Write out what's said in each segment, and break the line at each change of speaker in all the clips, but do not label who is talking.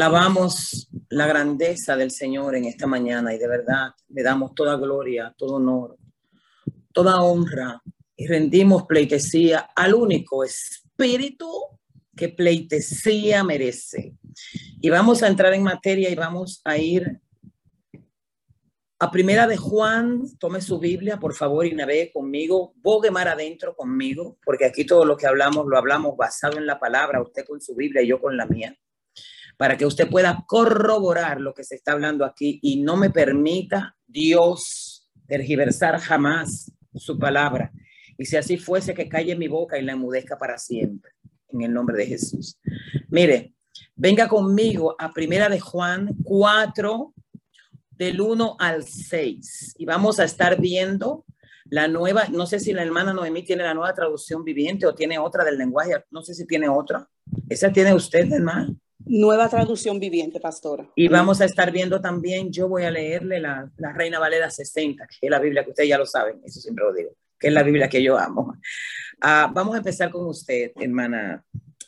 Alabamos la grandeza del Señor en esta mañana y de verdad le damos toda gloria, todo honor, toda honra y rendimos pleitesía al único espíritu que pleitesía merece. Y vamos a entrar en materia y vamos a ir a primera de Juan, tome su Biblia, por favor, y navegue conmigo, bogue mar adentro conmigo, porque aquí todo lo que hablamos lo hablamos basado en la palabra, usted con su Biblia y yo con la mía para que usted pueda corroborar lo que se está hablando aquí y no me permita Dios tergiversar jamás su palabra. Y si así fuese, que calle mi boca y la enmudezca para siempre, en el nombre de Jesús. Mire, venga conmigo a Primera de Juan 4, del 1 al 6, y vamos a estar viendo la nueva, no sé si la hermana Noemí tiene la nueva traducción viviente o tiene otra del lenguaje, no sé si tiene otra. ¿Esa tiene usted, hermana?
Nueva traducción viviente, pastora.
Y vamos a estar viendo también, yo voy a leerle la, Reina Valera 60, que es la Biblia que ustedes ya lo saben, eso siempre lo digo, que es la Biblia que yo amo. Ah, vamos a empezar con usted, hermana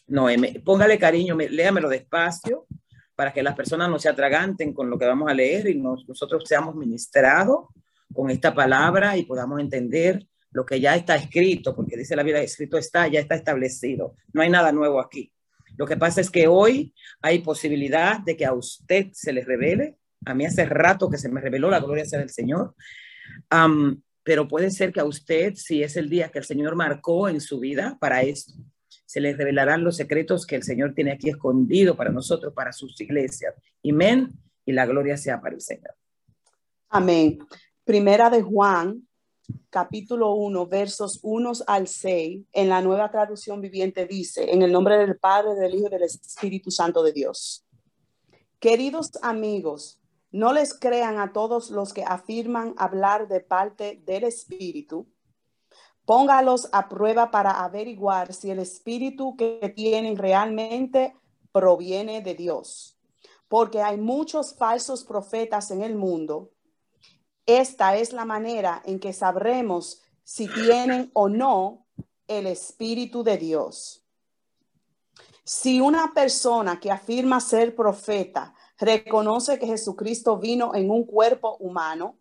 Noemi. Póngale cariño, léamelo despacio para que las personas no se atraganten con lo que vamos a leer y nosotros seamos ministrados con esta palabra y podamos entender lo que ya está escrito, porque dice la Biblia, escrito está, ya está establecido. No hay nada nuevo aquí. Lo que pasa es que hoy hay posibilidad de que a usted se le revele. A mí hace rato que se me reveló la gloria del Señor. pero puede ser que a usted, si es el día que el Señor marcó en su vida para esto, se le revelarán los secretos que el Señor tiene aquí escondido para nosotros, para sus iglesias. Amén. Y la gloria sea para el Señor.
Amén. Primera de Juan, capítulo 1, versos 1 al 6, en la nueva traducción viviente dice, en el nombre del Padre, del Hijo y del Espíritu Santo de Dios. Queridos amigos, no les crean a todos los que afirman hablar de parte del Espíritu. Póngalos a prueba para averiguar si el Espíritu que tienen realmente proviene de Dios. Porque hay muchos falsos profetas en el mundo esta es la manera en que sabremos si tienen o no el Espíritu de Dios. Si una persona que afirma ser profeta reconoce que Jesucristo vino en un cuerpo humano,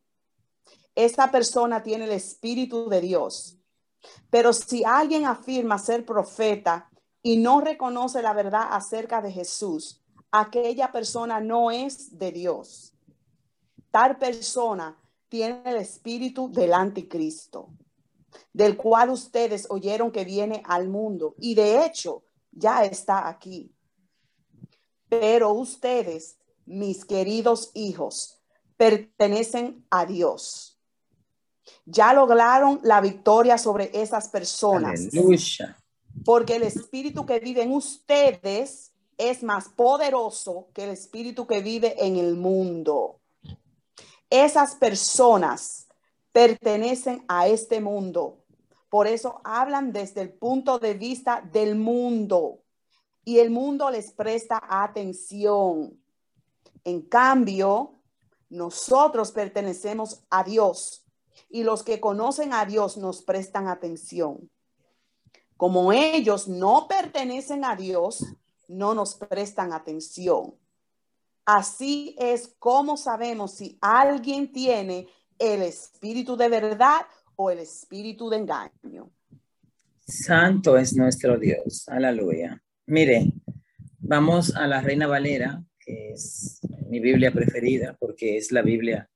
esa persona tiene el Espíritu de Dios. Pero si alguien afirma ser profeta y no reconoce la verdad acerca de Jesús, aquella persona no es de Dios. Tal persona tiene el espíritu del anticristo, del cual ustedes oyeron que viene al mundo y de hecho ya está aquí. Pero ustedes, mis queridos hijos, pertenecen a Dios. Ya lograron la victoria sobre esas personas. Porque el espíritu que vive en ustedes es más poderoso que el espíritu que vive en el mundo esas personas pertenecen a este mundo. Por eso hablan desde el punto de vista del mundo y el mundo les presta atención. En cambio, nosotros pertenecemos a Dios y los que conocen a Dios nos prestan atención. Como ellos no pertenecen a Dios, no nos prestan atención. Así es como sabemos si alguien tiene el espíritu de verdad o el espíritu de engaño.
Santo es nuestro Dios. Aleluya. Mire, vamos a la Reina Valera, que es mi Biblia preferida porque es la Biblia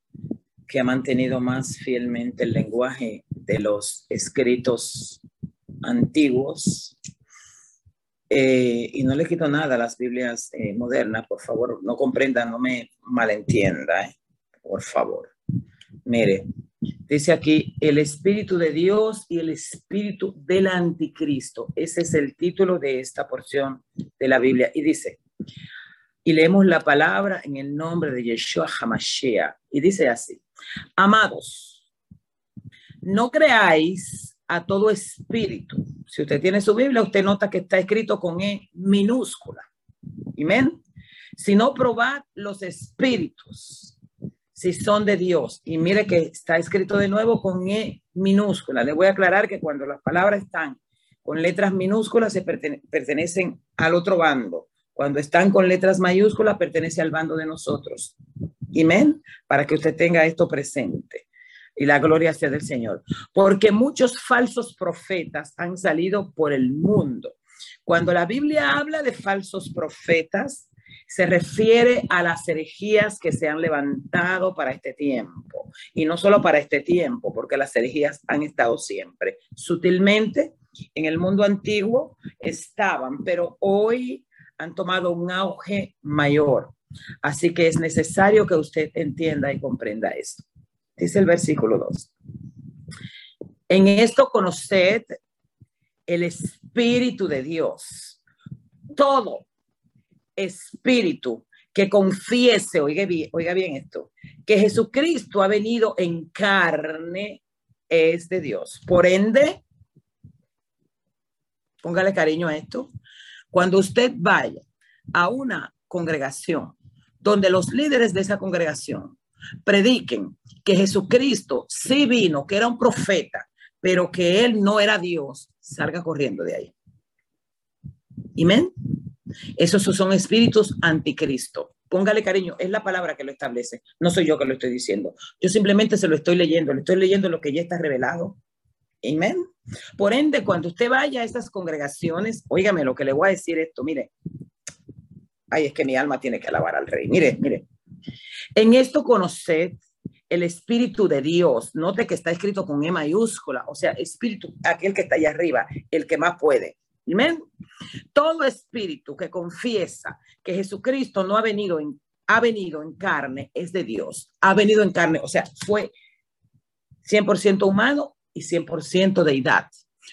que ha mantenido más fielmente el lenguaje de los escritos antiguos eh, y no le quito nada a las Biblias eh, modernas, por favor, no comprenda, no me malentienda, eh, por favor. Mire, dice aquí el Espíritu de Dios y el Espíritu del Anticristo. Ese es el título de esta porción de la Biblia. Y dice, y leemos la palabra en el nombre de Yeshua Hamashiach. Y dice así, amados, no creáis a todo espíritu. Si usted tiene su Biblia, usted nota que está escrito con E minúscula. Amén. Si no, probad los espíritus, si son de Dios. Y mire que está escrito de nuevo con E minúscula. Le voy a aclarar que cuando las palabras están con letras minúsculas se pertenecen al otro bando. Cuando están con letras mayúsculas, pertenece al bando de nosotros. Amén. Para que usted tenga esto presente. Y la gloria sea del Señor. Porque muchos falsos profetas han salido por el mundo. Cuando la Biblia habla de falsos profetas, se refiere a las herejías que se han levantado para este tiempo. Y no solo para este tiempo, porque las herejías han estado siempre. Sutilmente, en el mundo antiguo estaban, pero hoy han tomado un auge mayor. Así que es necesario que usted entienda y comprenda esto. Dice el versículo 2. En esto conoced el Espíritu de Dios. Todo espíritu que confiese, oiga bien, oiga bien esto, que Jesucristo ha venido en carne es de Dios. Por ende, póngale cariño a esto, cuando usted vaya a una congregación donde los líderes de esa congregación prediquen que Jesucristo sí vino, que era un profeta, pero que él no era Dios, salga corriendo de ahí. Amén. Esos son espíritus anticristo. Póngale cariño, es la palabra que lo establece. No soy yo que lo estoy diciendo. Yo simplemente se lo estoy leyendo, le estoy leyendo lo que ya está revelado. Amén. Por ende, cuando usted vaya a esas congregaciones, óigame lo que le voy a decir esto, mire. Ay, es que mi alma tiene que alabar al rey. Mire, mire. En esto conoced el Espíritu de Dios. Note que está escrito con E mayúscula, o sea, Espíritu, aquel que está allá arriba, el que más puede. Amén. Todo espíritu que confiesa que Jesucristo no ha venido en, ha venido en carne es de Dios. Ha venido en carne, o sea, fue 100% humano y 100% deidad.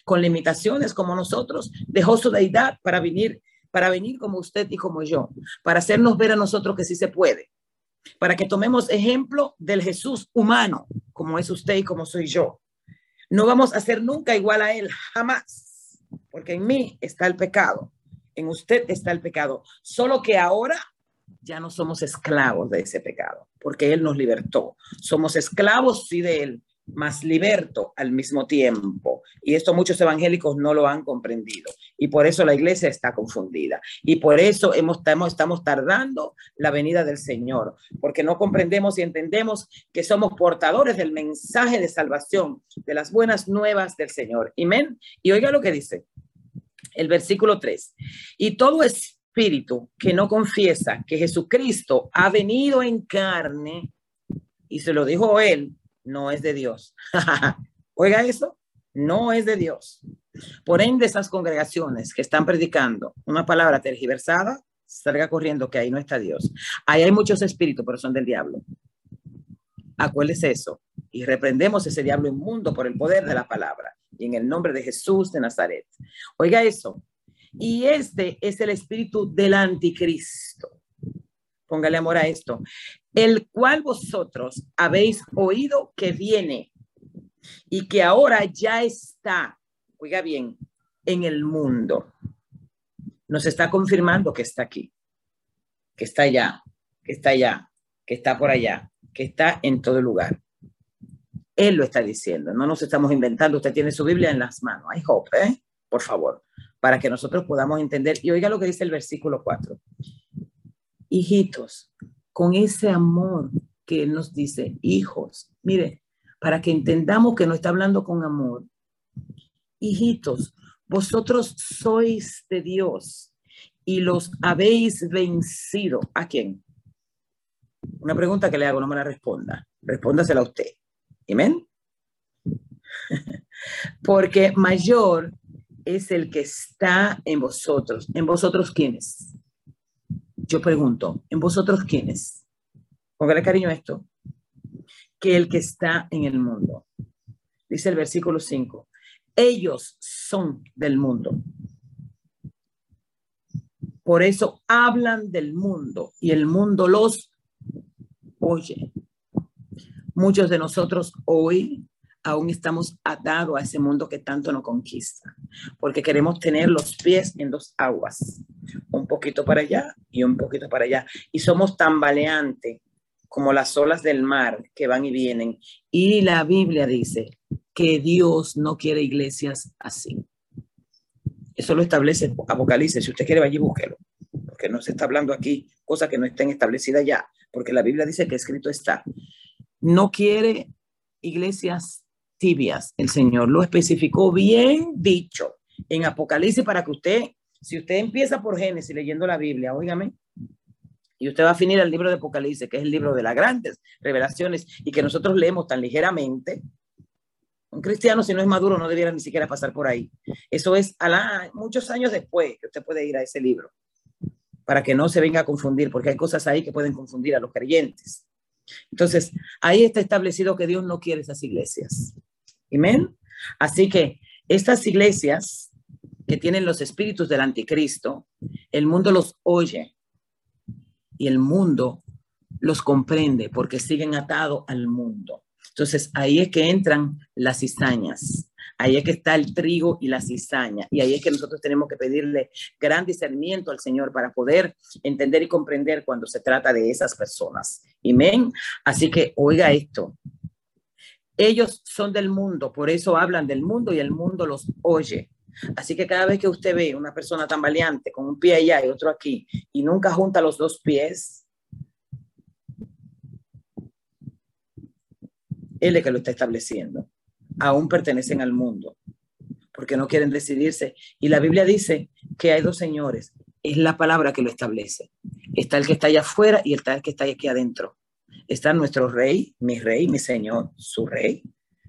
Con limitaciones como nosotros, dejó su deidad para venir, para venir como usted y como yo, para hacernos ver a nosotros que sí se puede, para que tomemos ejemplo del Jesús humano, como es usted y como soy yo. No vamos a ser nunca igual a él, jamás porque en mí está el pecado, en usted está el pecado, solo que ahora ya no somos esclavos de ese pecado, porque Él nos libertó. Somos esclavos, sí, de Él, más liberto al mismo tiempo. Y esto muchos evangélicos no lo han comprendido. Y por eso la iglesia está confundida. Y por eso hemos, estamos, estamos tardando la venida del Señor, porque no comprendemos y entendemos que somos portadores del mensaje de salvación, de las buenas nuevas del Señor. Amén. Y oiga lo que dice el versículo 3. Y todo espíritu que no confiesa que Jesucristo ha venido en carne, y se lo dijo él, no es de Dios. Oiga eso, no es de Dios. Por ende, esas congregaciones que están predicando una palabra tergiversada, salga corriendo que ahí no está Dios. Ahí hay muchos espíritus, pero son del diablo. Acuérdese eso. Y reprendemos ese diablo inmundo por el poder de la palabra. Y en el nombre de Jesús de Nazaret. Oiga eso. Y este es el espíritu del anticristo. Póngale amor a esto. El cual vosotros habéis oído que viene y que ahora ya está, oiga bien, en el mundo. Nos está confirmando que está aquí, que está allá, que está allá, que está por allá, que está en todo lugar. Él lo está diciendo, no nos estamos inventando. Usted tiene su Biblia en las manos. I hope, ¿eh? Por favor, para que nosotros podamos entender. Y oiga lo que dice el versículo 4 hijitos, con ese amor que Él nos dice, hijos, mire, para que entendamos que no está hablando con amor. Hijitos, vosotros sois de Dios y los habéis vencido. ¿A quién? Una pregunta que le hago, no me la responda. Respóndasela a usted. Amén. Porque mayor es el que está en vosotros. ¿En vosotros quiénes? Yo pregunto, ¿en vosotros quiénes? Póngale cariño a esto. Que el que está en el mundo. Dice el versículo 5. Ellos son del mundo. Por eso hablan del mundo y el mundo los oye. Muchos de nosotros hoy aún estamos atados a ese mundo que tanto nos conquista, porque queremos tener los pies en dos aguas, un poquito para allá y un poquito para allá, y somos tambaleantes como las olas del mar que van y vienen. Y la Biblia dice que Dios no quiere iglesias así. Eso lo establece Apocalipsis. Si usted quiere, vaya y búsquelo porque no se está hablando aquí cosas que no estén establecidas ya, porque la Biblia dice que escrito está. No quiere iglesias tibias, el Señor lo especificó bien dicho en Apocalipsis para que usted, si usted empieza por Génesis leyendo la Biblia, óigame, y usted va a finir el libro de Apocalipsis, que es el libro de las grandes revelaciones y que nosotros leemos tan ligeramente, un cristiano, si no es maduro, no debiera ni siquiera pasar por ahí. Eso es a la, muchos años después que usted puede ir a ese libro, para que no se venga a confundir, porque hay cosas ahí que pueden confundir a los creyentes. Entonces, ahí está establecido que Dios no quiere esas iglesias. Amén. Así que estas iglesias que tienen los espíritus del anticristo, el mundo los oye y el mundo los comprende porque siguen atados al mundo. Entonces ahí es que entran las cizañas, ahí es que está el trigo y la cizaña, y ahí es que nosotros tenemos que pedirle gran discernimiento al Señor para poder entender y comprender cuando se trata de esas personas. Amén. Así que oiga esto. Ellos son del mundo, por eso hablan del mundo y el mundo los oye. Así que cada vez que usted ve una persona tan valiente con un pie allá y otro aquí y nunca junta los dos pies, Él es que lo está estableciendo. Aún pertenecen al mundo, porque no quieren decidirse. Y la Biblia dice que hay dos señores. Es la palabra que lo establece. Está el que está allá afuera y está el que está aquí adentro. Está nuestro rey, mi rey, mi señor, su rey.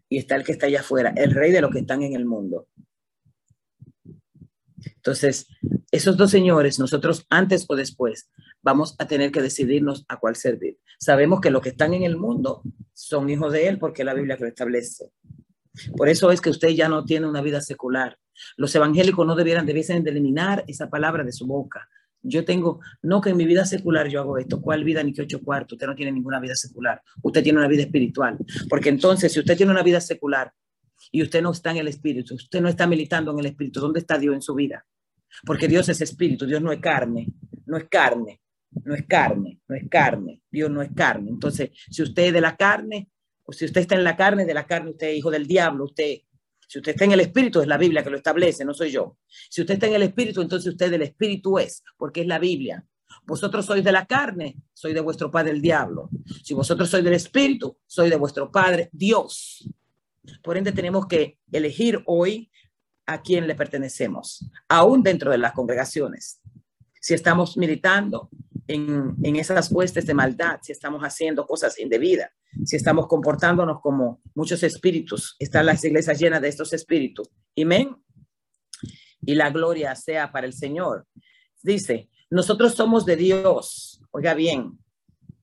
Y está el que está allá afuera, el rey de los que están en el mundo. Entonces, esos dos señores, nosotros antes o después vamos a tener que decidirnos a cuál servir. Sabemos que los que están en el mundo son hijos de Él porque la Biblia lo establece. Por eso es que usted ya no tiene una vida secular. Los evangélicos no debieran, debiesen de eliminar esa palabra de su boca. Yo tengo, no que en mi vida secular yo hago esto. ¿Cuál vida ni que ocho cuartos? Usted no tiene ninguna vida secular. Usted tiene una vida espiritual. Porque entonces, si usted tiene una vida secular y usted no está en el espíritu, usted no está militando en el espíritu, ¿dónde está Dios en su vida? Porque Dios es espíritu, Dios no es carne, no es carne no es carne, no es carne, Dios no es carne. Entonces, si usted es de la carne, o si usted está en la carne, de la carne, usted es hijo del diablo, usted, si usted está en el espíritu, es la Biblia que lo establece, no soy yo. Si usted está en el espíritu, entonces usted del espíritu es, porque es la Biblia. Vosotros sois de la carne, soy de vuestro padre el diablo. Si vosotros sois del espíritu, soy de vuestro padre Dios. Por ende, tenemos que elegir hoy a quién le pertenecemos, aún dentro de las congregaciones. Si estamos militando en, esas huestes de maldad, si estamos haciendo cosas indebidas, si estamos comportándonos como muchos espíritus, están las iglesias llenas de estos espíritus. Amén. Y la gloria sea para el Señor. Dice, nosotros somos de Dios. Oiga bien,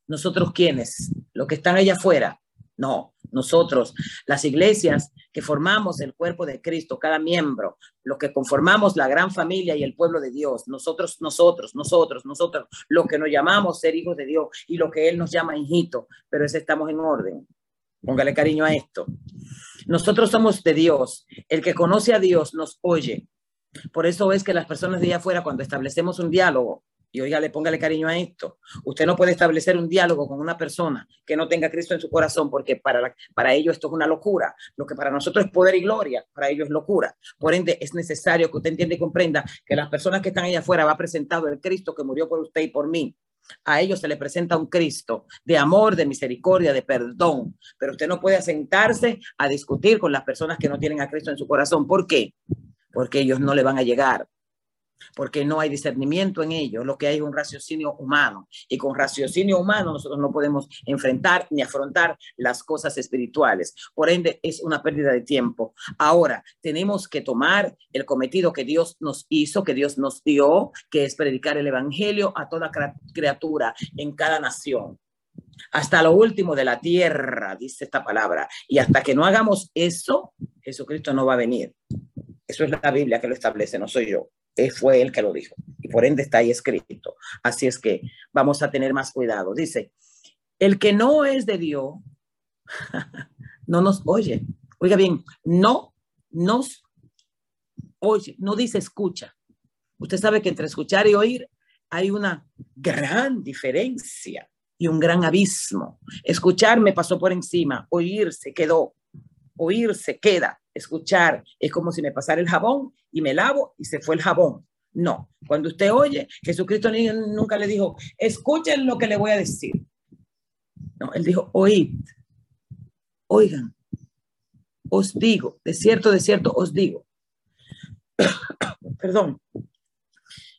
nosotros quiénes, los que están allá afuera. No, nosotros, las iglesias que formamos el cuerpo de Cristo, cada miembro, los que conformamos la gran familia y el pueblo de Dios, nosotros, nosotros, nosotros, nosotros, lo que nos llamamos ser hijos de Dios y lo que Él nos llama hijito, pero ese estamos en orden. Póngale cariño a esto. Nosotros somos de Dios. El que conoce a Dios nos oye. Por eso es que las personas de allá afuera, cuando establecemos un diálogo, y oiga, le póngale cariño a esto. Usted no puede establecer un diálogo con una persona que no tenga Cristo en su corazón, porque para, para ellos esto es una locura. Lo que para nosotros es poder y gloria, para ellos es locura. Por ende, es necesario que usted entienda y comprenda que las personas que están allá afuera va presentado el Cristo que murió por usted y por mí. A ellos se le presenta un Cristo de amor, de misericordia, de perdón. Pero usted no puede sentarse a discutir con las personas que no tienen a Cristo en su corazón. ¿Por qué? Porque ellos no le van a llegar porque no hay discernimiento en ello, lo que hay es un raciocinio humano. Y con raciocinio humano nosotros no podemos enfrentar ni afrontar las cosas espirituales. Por ende, es una pérdida de tiempo. Ahora, tenemos que tomar el cometido que Dios nos hizo, que Dios nos dio, que es predicar el Evangelio a toda criatura en cada nación hasta lo último de la tierra, dice esta palabra. Y hasta que no hagamos eso, Jesucristo no va a venir. Eso es la Biblia que lo establece, no soy yo fue él que lo dijo y por ende está ahí escrito. Así es que vamos a tener más cuidado. Dice, el que no es de Dios, no nos oye. Oiga bien, no nos oye, no dice escucha. Usted sabe que entre escuchar y oír hay una gran diferencia y un gran abismo. Escuchar me pasó por encima, oír se quedó, oír se queda, escuchar es como si me pasara el jabón y me lavo y se fue el jabón. No, cuando usted oye, Jesucristo nunca le dijo, escuchen lo que le voy a decir. No, él dijo, oíd, oigan, os digo, de cierto, de cierto, os digo. Perdón.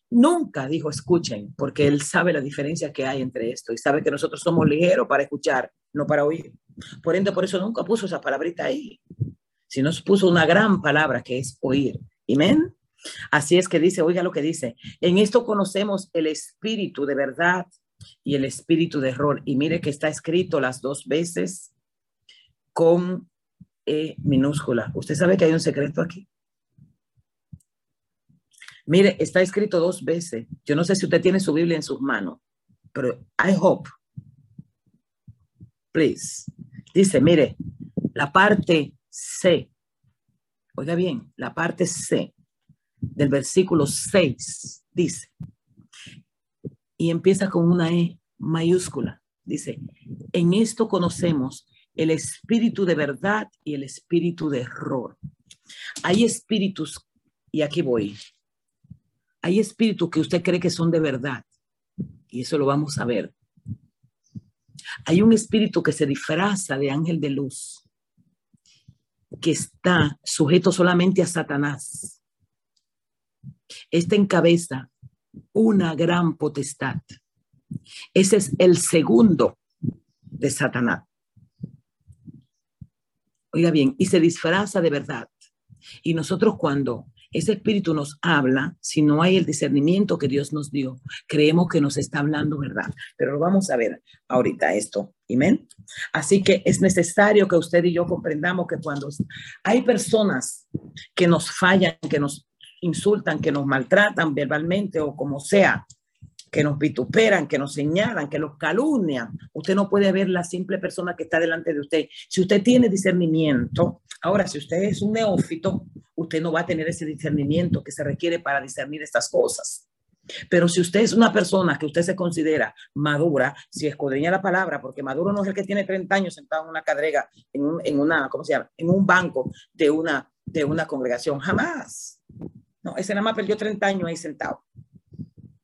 Nunca dijo escuchen, porque él sabe la diferencia que hay entre esto y sabe que nosotros somos ligeros para escuchar, no para oír. Por ende, por eso nunca puso esa palabrita ahí, sino puso una gran palabra que es oír. Amén. Así es que dice, oiga lo que dice, en esto conocemos el espíritu de verdad y el espíritu de error. Y mire que está escrito las dos veces con E minúscula. ¿Usted sabe que hay un secreto aquí? Mire, está escrito dos veces. Yo no sé si usted tiene su Biblia en sus manos, pero I hope. Please. Dice, mire, la parte C. Oiga bien, la parte C del versículo 6 dice, y empieza con una E mayúscula. Dice, en esto conocemos el espíritu de verdad y el espíritu de error. Hay espíritus, y aquí voy, hay espíritus que usted cree que son de verdad, y eso lo vamos a ver. Hay un espíritu que se disfraza de ángel de luz, que está sujeto solamente a Satanás. Este encabeza una gran potestad. Ese es el segundo de Satanás. Oiga bien, y se disfraza de verdad. Y nosotros cuando ese espíritu nos habla, si no hay el discernimiento que Dios nos dio, creemos que nos está hablando verdad. Pero lo vamos a ver ahorita esto. Así que es necesario que usted y yo comprendamos que cuando hay personas que nos fallan, que nos insultan, que nos maltratan verbalmente o como sea, que nos vituperan, que nos señalan, que los calumnian. Usted no puede ver la simple persona que está delante de usted. Si usted tiene discernimiento, ahora si usted es un neófito, usted no va a tener ese discernimiento que se requiere para discernir estas cosas. Pero si usted es una persona que usted se considera madura, si escudriña la palabra, porque maduro no es el que tiene 30 años sentado en una cadrega, en, en una, ¿cómo se llama? En un banco de una, de una congregación, jamás. No, ese nada más perdió 30 años ahí sentado.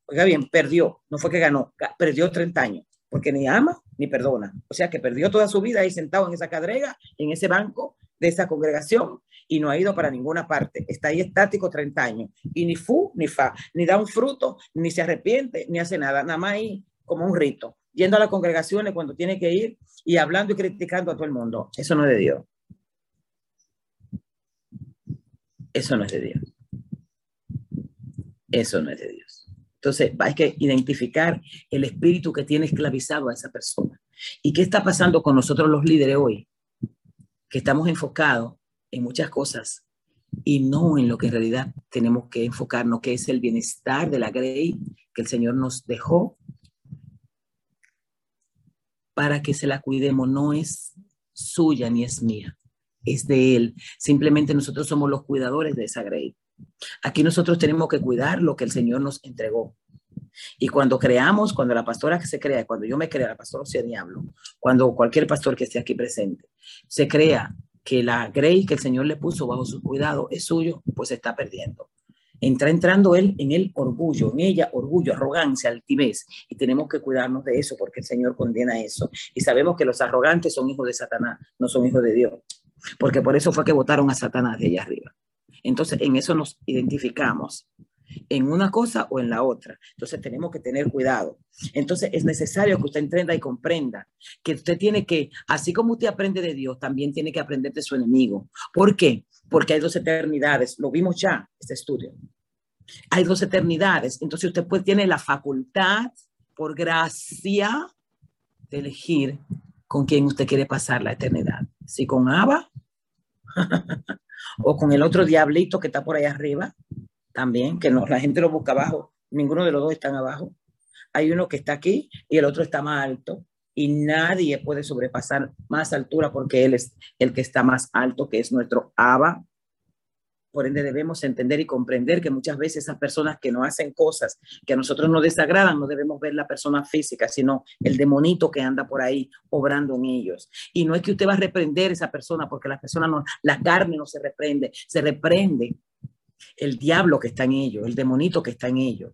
Oiga bien, perdió, no fue que ganó, perdió 30 años, porque ni ama ni perdona. O sea que perdió toda su vida ahí sentado en esa cadrega, en ese banco de esa congregación y no ha ido para ninguna parte. Está ahí estático 30 años y ni fu ni fa, ni da un fruto, ni se arrepiente, ni hace nada, nada más ahí como un rito, yendo a las congregaciones cuando tiene que ir y hablando y criticando a todo el mundo. Eso no es de Dios. Eso no es de Dios. Eso no es de Dios. Entonces, hay que identificar el espíritu que tiene esclavizado a esa persona. ¿Y qué está pasando con nosotros los líderes hoy? Que estamos enfocados en muchas cosas y no en lo que en realidad tenemos que enfocarnos, que es el bienestar de la Grey que el Señor nos dejó para que se la cuidemos. No es suya ni es mía, es de Él. Simplemente nosotros somos los cuidadores de esa Grey. Aquí nosotros tenemos que cuidar lo que el Señor nos entregó. Y cuando creamos, cuando la pastora que se crea, cuando yo me crea, la pastora sea diablo, cuando cualquier pastor que esté aquí presente, se crea que la grey que el Señor le puso bajo su cuidado es suyo, pues está perdiendo. Entra entrando él en el orgullo, en ella orgullo, arrogancia, altivez. Y tenemos que cuidarnos de eso porque el Señor condena eso. Y sabemos que los arrogantes son hijos de Satanás, no son hijos de Dios. Porque por eso fue que votaron a Satanás de allá arriba. Entonces, en eso nos identificamos, en una cosa o en la otra. Entonces, tenemos que tener cuidado. Entonces, es necesario que usted entienda y comprenda que usted tiene que, así como usted aprende de Dios, también tiene que aprender de su enemigo. ¿Por qué? Porque hay dos eternidades. Lo vimos ya, este estudio. Hay dos eternidades. Entonces, usted pues tiene la facultad, por gracia, de elegir con quién usted quiere pasar la eternidad. Si con Abba o con el otro diablito que está por ahí arriba, también, que no, la gente lo busca abajo, ninguno de los dos están abajo. Hay uno que está aquí y el otro está más alto y nadie puede sobrepasar más altura porque él es el que está más alto, que es nuestro Abba, por ende, debemos entender y comprender que muchas veces esas personas que no hacen cosas que a nosotros nos desagradan, no debemos ver la persona física, sino el demonito que anda por ahí obrando en ellos. Y no es que usted va a reprender a esa persona, porque la persona no, la carne no se reprende, se reprende el diablo que está en ellos, el demonito que está en ellos.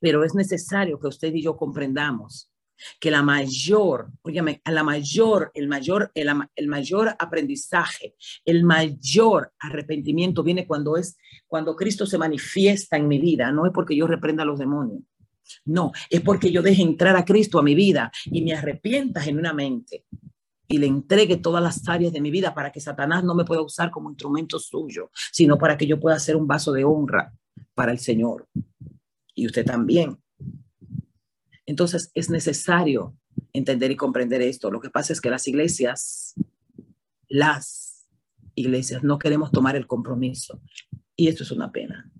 Pero es necesario que usted y yo comprendamos que la mayor, óyeme, la mayor, el mayor, el, el, mayor aprendizaje, el mayor arrepentimiento viene cuando es, cuando Cristo se manifiesta en mi vida, no es porque yo reprenda a los demonios, no, es porque yo deje entrar a Cristo a mi vida y me arrepienta genuinamente y le entregue todas las áreas de mi vida para que Satanás no me pueda usar como instrumento suyo, sino para que yo pueda ser un vaso de honra para el Señor. Y usted también. Entonces es necesario entender y comprender esto. Lo que pasa es que las iglesias, las iglesias no queremos tomar el compromiso. Y esto es una pena.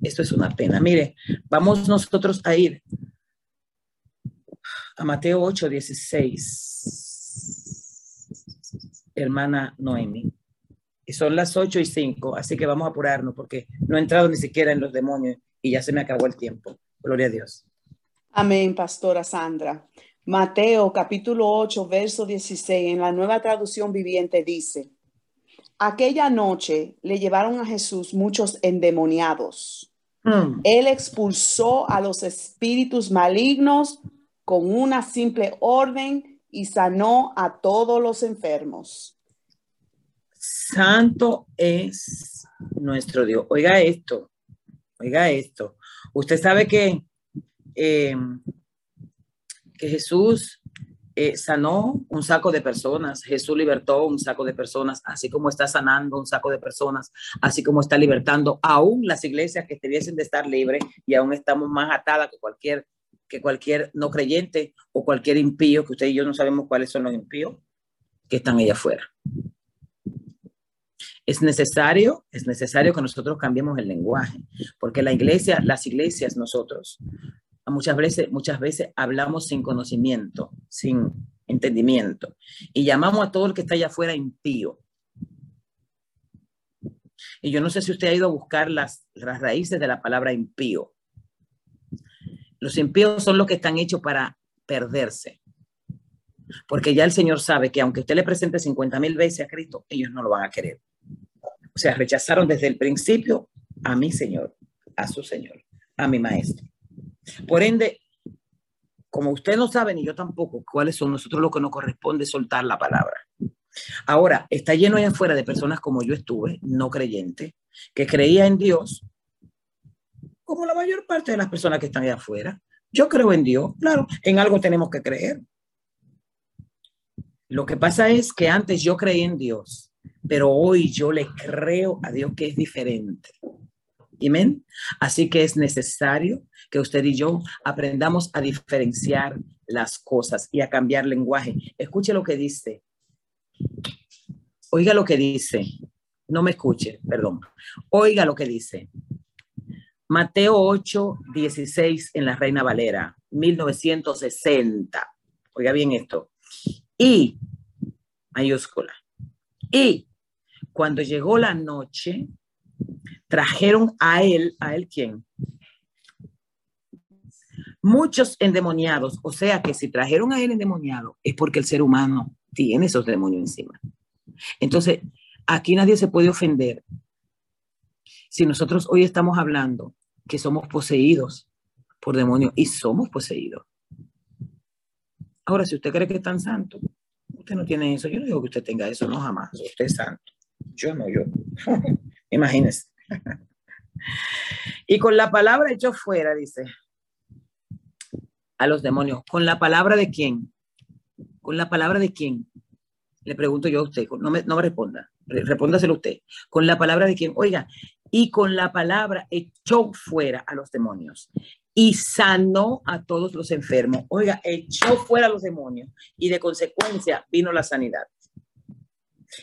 Esto es una pena. Mire, vamos nosotros a ir a Mateo 8, 16 hermana Noemi. Y son las 8 y 5, así que vamos a apurarnos porque no he entrado ni siquiera en los demonios y ya se me acabó el tiempo. Gloria a Dios.
Amén, pastora Sandra. Mateo capítulo 8, verso 16, en la nueva traducción viviente dice, aquella noche le llevaron a Jesús muchos endemoniados. Hmm. Él expulsó a los espíritus malignos con una simple orden y sanó a todos los enfermos.
Santo es nuestro Dios. Oiga esto, oiga esto. Usted sabe que, eh, que Jesús eh, sanó un saco de personas, Jesús libertó un saco de personas, así como está sanando un saco de personas, así como está libertando aún las iglesias que debiesen de estar libres y aún estamos más atadas que cualquier que cualquier no creyente o cualquier impío, que usted y yo no sabemos cuáles son los impíos, que están allá afuera. Es necesario, es necesario que nosotros cambiemos el lenguaje, porque la iglesia, las iglesias, nosotros, muchas veces, muchas veces hablamos sin conocimiento, sin entendimiento, y llamamos a todo el que está allá afuera impío. Y yo no sé si usted ha ido a buscar las, las raíces de la palabra impío. Los impíos son los que están hechos para perderse. Porque ya el Señor sabe que aunque usted le presente 50 mil veces a Cristo, ellos no lo van a querer. O sea, rechazaron desde el principio a mi Señor, a su Señor, a mi Maestro. Por ende, como usted no sabe ni yo tampoco cuáles son nosotros lo que nos corresponde soltar la palabra. Ahora, está lleno allá afuera de personas como yo estuve, no creyente, que creía en Dios, como la mayor parte de las personas que están allá afuera. Yo creo en Dios, claro, en algo tenemos que creer. Lo que pasa es que antes yo creí en Dios, pero hoy yo le creo a Dios que es diferente. Amén. Así que es necesario que usted y yo aprendamos a diferenciar las cosas y a cambiar lenguaje. Escuche lo que dice. Oiga lo que dice. No me escuche, perdón. Oiga lo que dice. Mateo 8, 16 en la Reina Valera, 1960. Oiga bien esto. Y, mayúscula. Y cuando llegó la noche, trajeron a él, ¿a él quién? Muchos endemoniados, o sea que si trajeron a él endemoniado es porque el ser humano tiene esos demonios encima. Entonces, aquí nadie se puede ofender si nosotros hoy estamos hablando que somos poseídos por demonios y somos poseídos. Ahora, si usted cree que es tan santo, usted no tiene eso. Yo no digo que usted tenga eso, no jamás. Usted es santo. Yo no, yo. Imagínese. y con la palabra hecho fuera, dice, a los demonios. ¿Con la palabra de quién? ¿Con la palabra de quién? Le pregunto yo a usted. No me, no me responda. Respóndaselo usted. ¿Con la palabra de quién? Oiga, y con la palabra echó fuera a los demonios y sanó a todos los enfermos. Oiga, echó fuera a los demonios y de consecuencia vino la sanidad.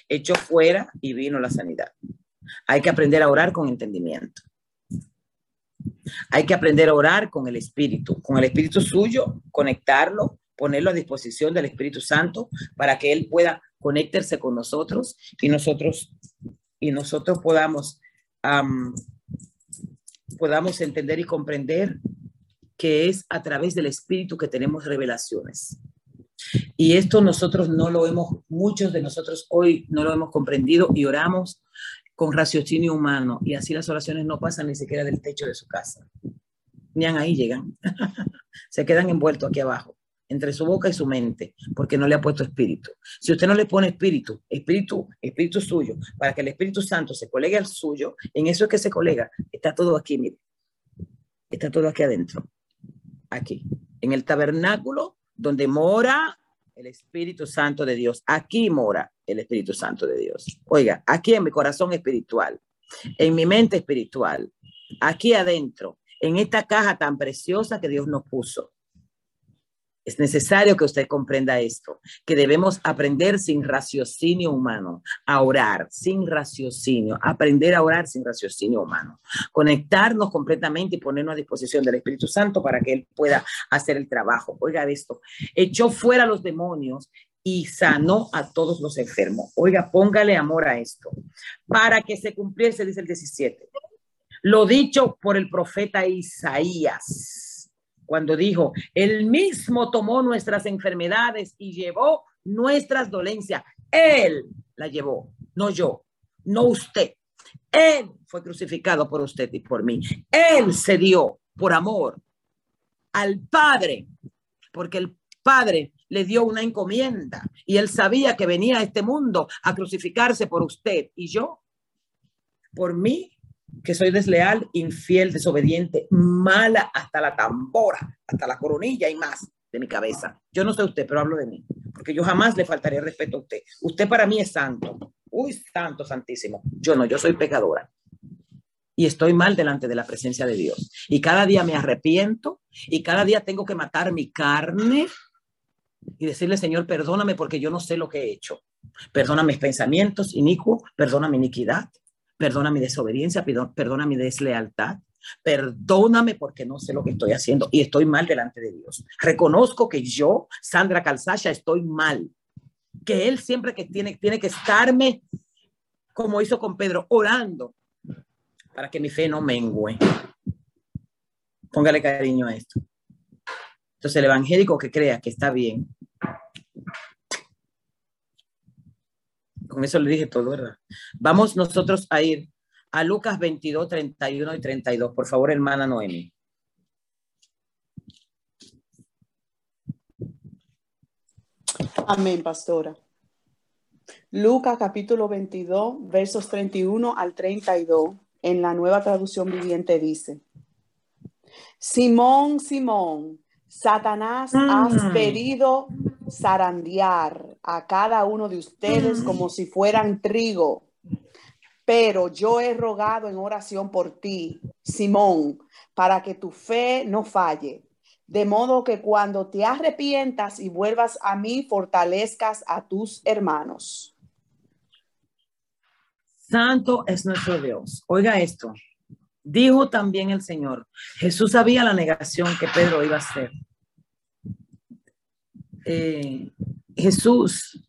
Echó fuera y vino la sanidad. Hay que aprender a orar con entendimiento. Hay que aprender a orar con el Espíritu, con el Espíritu suyo, conectarlo, ponerlo a disposición del Espíritu Santo para que Él pueda conectarse con nosotros y nosotros y nosotros podamos podamos entender y comprender que es a través del Espíritu que tenemos revelaciones. Y esto nosotros no lo hemos, muchos de nosotros hoy no lo hemos comprendido y oramos con raciocinio humano y así las oraciones no pasan ni siquiera del techo de su casa. Ni ahí llegan. Se quedan envueltos aquí abajo, entre su boca y su mente, porque no le ha puesto espíritu. Si usted no le pone espíritu, espíritu, espíritu suyo, para que el Espíritu Santo se colegue al suyo, en eso es que se colega, está todo aquí, mire. Está todo aquí adentro. Aquí, en el tabernáculo donde mora el Espíritu Santo de Dios. Aquí mora el Espíritu Santo de Dios. Oiga, aquí en mi corazón espiritual, en mi mente espiritual, aquí adentro, en esta caja tan preciosa que Dios nos puso. Es necesario que usted comprenda esto, que debemos aprender sin raciocinio humano, a orar sin raciocinio, aprender a orar sin raciocinio humano, conectarnos completamente y ponernos a disposición del Espíritu Santo para que Él pueda hacer el trabajo. Oiga esto, echó fuera los demonios y sanó a todos los enfermos. Oiga, póngale amor a esto. Para que se cumpliese, dice el 17, lo dicho por el profeta Isaías cuando dijo, Él mismo tomó nuestras enfermedades y llevó nuestras dolencias. Él la llevó, no yo, no usted. Él fue crucificado por usted y por mí. Él se dio por amor al Padre, porque el Padre le dio una encomienda y él sabía que venía a este mundo a crucificarse por usted y yo, por mí que soy desleal, infiel, desobediente, mala hasta la tambora, hasta la coronilla y más de mi cabeza. Yo no sé usted, pero hablo de mí, porque yo jamás le faltaré respeto a usted. Usted para mí es santo, uy, santo, santísimo. Yo no, yo soy pecadora. Y estoy mal delante de la presencia de Dios. Y cada día me arrepiento y cada día tengo que matar mi carne y decirle, Señor, perdóname porque yo no sé lo que he hecho. Perdona mis pensamientos inicuos, perdona mi iniquidad, perdona mi desobediencia, perdona mi deslealtad, perdóname porque no sé lo que estoy haciendo y estoy mal delante de Dios. Reconozco que yo, Sandra Calzasha, estoy mal, que Él siempre que tiene, tiene que estarme, como hizo con Pedro, orando para que mi fe no mengue. Póngale cariño a esto. Entonces el evangélico que crea que está bien, Con eso le dije todo, ¿verdad? Vamos nosotros a ir a Lucas 22, 31 y 32. Por favor, hermana Noemi.
Amén, pastora. Lucas capítulo 22, versos 31 al 32, en la nueva traducción viviente dice, Simón, Simón, Satanás ha mm. pedido zarandear a cada uno de ustedes como si fueran trigo. Pero yo he rogado en oración por ti, Simón, para que tu fe no falle. De modo que cuando te arrepientas y vuelvas a mí, fortalezcas a tus hermanos.
Santo es nuestro Dios. Oiga esto. Dijo también el Señor, Jesús sabía la negación que Pedro iba a hacer. Eh, Jesús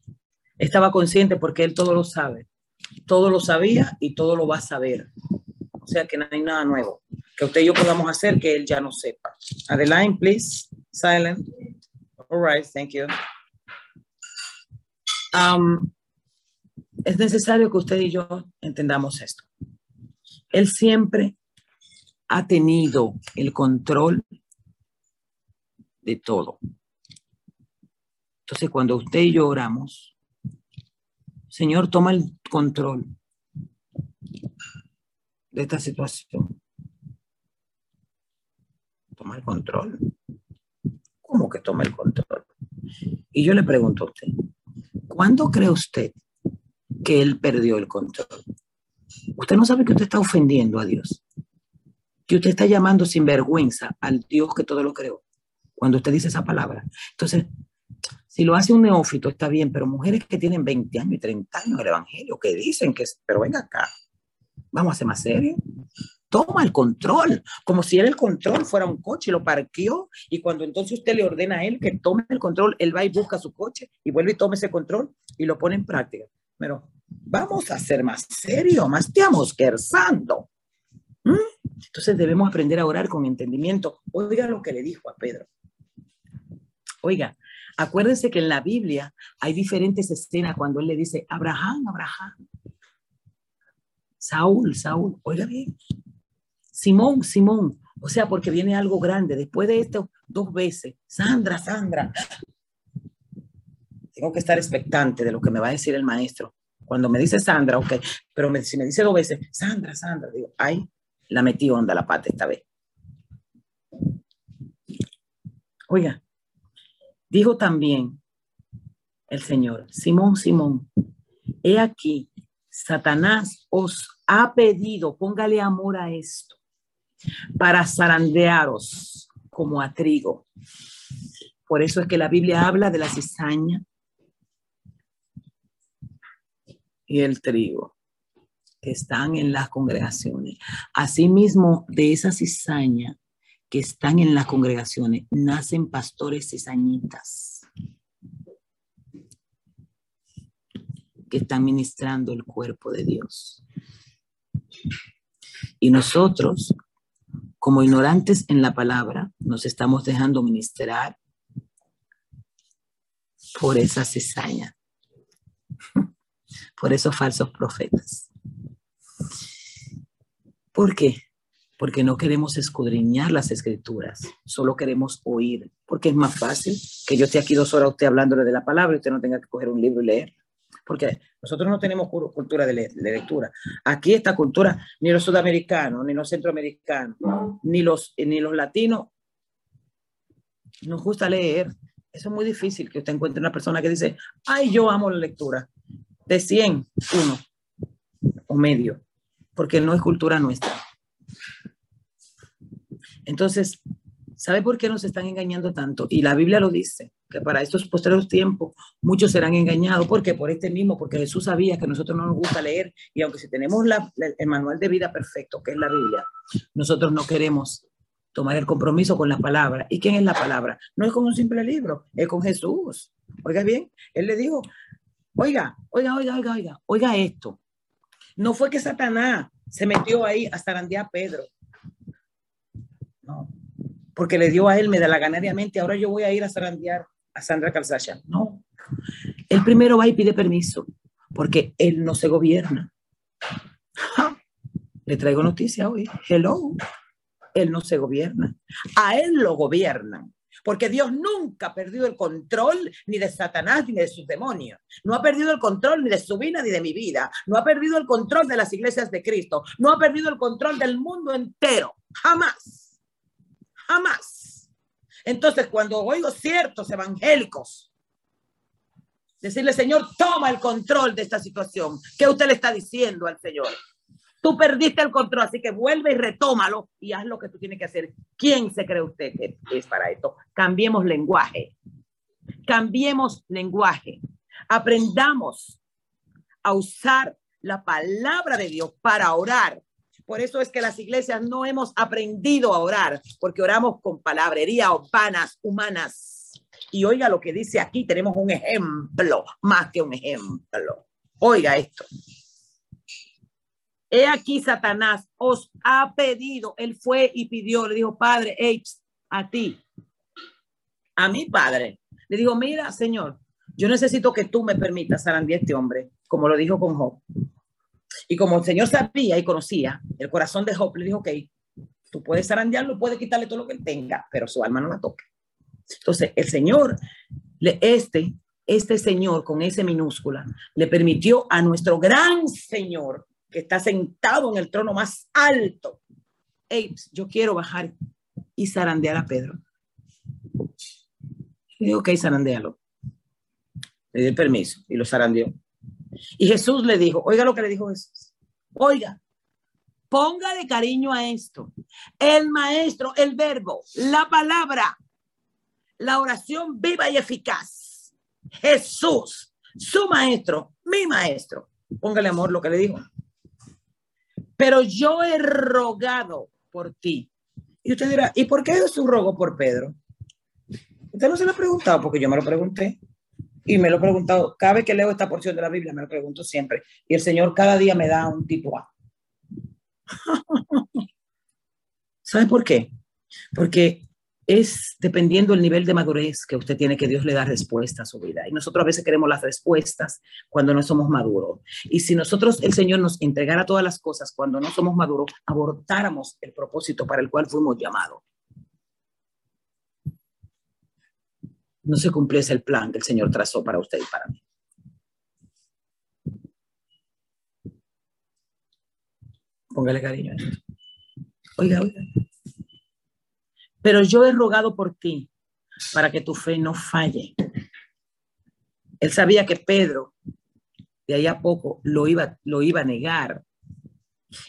estaba consciente porque él todo lo sabe, todo lo sabía y todo lo va a saber. O sea que no hay nada nuevo que usted y yo podamos hacer que él ya no sepa. Adeline, please. Silent. All right, thank you. Um, es necesario que usted y yo entendamos esto. Él siempre ha tenido el control de todo. Entonces, cuando usted y yo oramos, Señor, toma el control de esta situación. Toma el control. ¿Cómo que toma el control? Y yo le pregunto a usted, ¿cuándo cree usted que él perdió el control? Usted no sabe que usted está ofendiendo a Dios que usted está llamando sin vergüenza al Dios que todo lo creó, cuando usted dice esa palabra. Entonces, si lo hace un neófito, está bien, pero mujeres que tienen 20 años y 30 años el Evangelio, que dicen que, pero venga acá, vamos a ser más serios. Toma el control, como si él el control fuera un coche, lo parqueó y cuando entonces usted le ordena a él que tome el control, él va y busca su coche y vuelve y toma ese control y lo pone en práctica. Pero vamos a ser más serios, más estamos querzando. ¿Mm? Entonces debemos aprender a orar con entendimiento. Oiga lo que le dijo a Pedro. Oiga, acuérdense que en la Biblia hay diferentes escenas cuando él le dice, Abraham, Abraham. Saúl, Saúl, oiga bien. Simón, Simón. O sea, porque viene algo grande. Después de esto, dos veces. Sandra, Sandra. Tengo que estar expectante de lo que me va a decir el maestro. Cuando me dice Sandra, ok, pero si me dice dos veces, Sandra, Sandra, digo, ay, la metí onda la pata esta vez. Oiga, dijo también el Señor, Simón, Simón, he aquí, Satanás os ha pedido, póngale amor a esto, para zarandearos como a trigo. Por eso es que la Biblia habla de la cizaña y el trigo que están en las congregaciones. Asimismo, de esa cizaña que están en las congregaciones, nacen pastores cizañitas que están ministrando el cuerpo de Dios. Y nosotros, como ignorantes en la palabra, nos estamos dejando ministrar por esa cizaña, por esos falsos profetas. ¿Por qué? Porque no queremos escudriñar las escrituras, solo queremos oír, porque es más fácil que yo esté aquí dos horas usted hablándole de la palabra y usted no tenga que coger un libro y leer porque nosotros no tenemos cultura de, lectura. Aquí esta cultura, ni los sudamericanos, ni los centroamericanos, ni los, ni los latinos, nos gusta leer. Eso es muy difícil que usted encuentre una persona que dice, ay, yo amo la lectura. De 100, uno o medio, porque no es cultura nuestra. Entonces, ¿sabe por qué nos están engañando tanto? Y la Biblia lo dice que para estos posteriores tiempos muchos serán engañados. ¿Por qué? Por este mismo, porque Jesús sabía que nosotros no nos gusta leer y aunque si tenemos el manual de vida perfecto, que es la Biblia, nosotros no queremos tomar el compromiso con la palabra. ¿Y quién es la palabra? No es con un simple libro, es con Jesús. Oiga bien, él le dijo, oiga, oiga, oiga, oiga, oiga, oiga esto. No fue que Satanás se metió ahí a zarandear a Pedro. No, porque le dio a él me da la ganariamente, ahora yo voy a ir a zarandear a Sandra Calzaya. No. Él primero va y pide permiso, porque él no se gobierna. Le traigo noticia hoy. Hello. Él no se gobierna. A él lo gobiernan. Porque Dios nunca ha perdido el control ni de Satanás ni de sus demonios. No ha perdido el control ni de su vida ni de mi vida. No ha perdido el control de las iglesias de Cristo. No ha perdido el control del mundo entero. Jamás. Jamás. Entonces, cuando oigo ciertos evangélicos decirle, Señor, toma el control de esta situación, ¿qué usted le está diciendo al Señor? Tú perdiste el control, así que vuelve y retómalo y haz lo que tú tienes que hacer. ¿Quién se cree usted que es para esto? Cambiemos lenguaje. Cambiemos lenguaje. Aprendamos a usar la palabra de Dios para orar por eso es que las iglesias no hemos aprendido a orar, porque oramos con palabrería o panas humanas. Y oiga lo que dice aquí, tenemos un ejemplo, más que un ejemplo. Oiga esto. He aquí Satanás os ha pedido, él fue y pidió, le dijo, Padre, a ti, a mi padre. Le dijo, mira, Señor, yo necesito que tú me permitas zarandear a este hombre, como lo dijo con Job. Y como el Señor sabía y conocía el corazón de Job, le dijo, ok, tú puedes zarandearlo, puedes quitarle todo lo que él tenga, pero su alma no la toque. Entonces, el Señor, este, este Señor con ese minúscula, le permitió a nuestro gran Señor, que está sentado en el trono más alto, hey, yo quiero bajar y zarandear a Pedro. Le digo, ok, zarandealo. Le di el permiso y lo zarandeó. Y Jesús le dijo, oiga lo que le dijo Jesús, oiga, póngale cariño a esto. El maestro, el verbo, la palabra, la oración viva y eficaz. Jesús, su maestro, mi maestro. Póngale amor lo que le dijo. Pero yo he rogado por ti. Y usted dirá, ¿y por qué es su rogo por Pedro? Usted no se lo ha preguntado porque yo me lo pregunté. Y me lo he preguntado, cada vez que leo esta porción de la Biblia, me lo pregunto siempre. Y el Señor cada día me da un tipo A. ¿Sabe por qué? Porque es dependiendo el nivel de madurez que usted tiene que Dios le da respuesta a su vida. Y nosotros a veces queremos las respuestas cuando no somos maduros. Y si nosotros, el Señor nos entregara todas las cosas cuando no somos maduros, abortáramos el propósito para el cual fuimos llamados. No se cumpliese el plan que el Señor trazó para usted y para mí. Póngale cariño a esto. Oiga, oiga. Pero yo he rogado por ti para que tu fe no falle. Él sabía que Pedro, de ahí a poco, lo iba, lo iba a negar.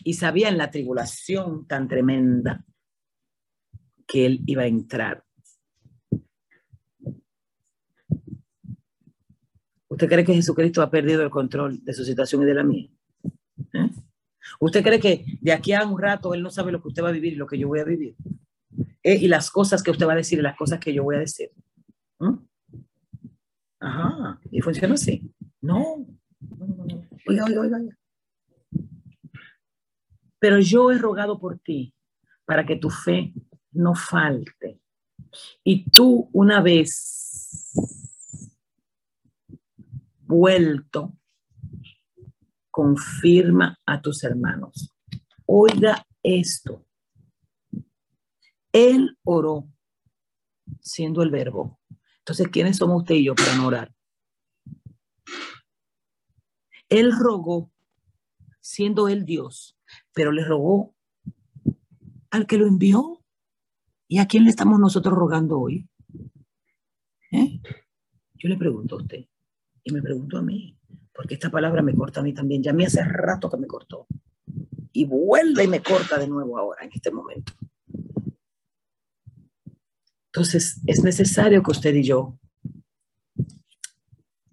Y sabía en la tribulación tan tremenda que él iba a entrar. ¿Usted cree que Jesucristo ha perdido el control de su situación y de la mía? ¿Eh? ¿Usted cree que de aquí a un rato Él no sabe lo que usted va a vivir y lo que yo voy a vivir? ¿Eh? Y las cosas que usted va a decir y las cosas que yo voy a decir. Ajá, y funciona así. No, Oiga, oiga, oiga. Pero yo he rogado por ti para que tu fe no falte. Y tú una vez vuelto, confirma a tus hermanos. Oiga esto. Él oró siendo el verbo. Entonces, ¿quiénes somos usted y yo para no orar? Él rogó siendo él Dios, pero le rogó al que lo envió. ¿Y a quién le estamos nosotros rogando hoy? ¿Eh? Yo le pregunto a usted y me pregunto a mí porque esta palabra me corta a mí también. Ya me hace rato que me cortó. Y vuelve y me corta de nuevo ahora, en este momento. Entonces, es necesario que usted y yo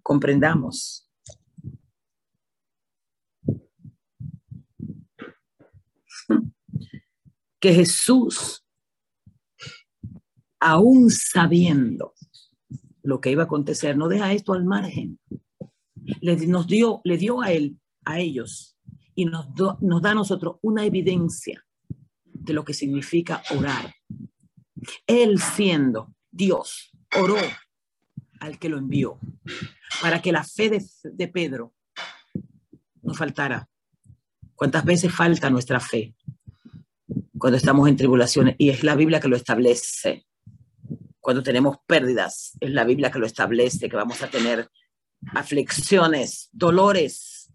comprendamos que Jesús, aún sabiendo lo que iba a acontecer, no deja esto al margen le, nos dio, le dio a él, a ellos, y nos, nos da a nosotros una evidencia de lo que significa orar. Él siendo Dios, oró al que lo envió, para que la fe de, de Pedro no faltara. ¿Cuántas veces falta nuestra fe? Cuando estamos en tribulaciones, y es la Biblia que lo establece. Cuando tenemos pérdidas, es la Biblia que lo establece, que vamos a tener aflicciones, dolores.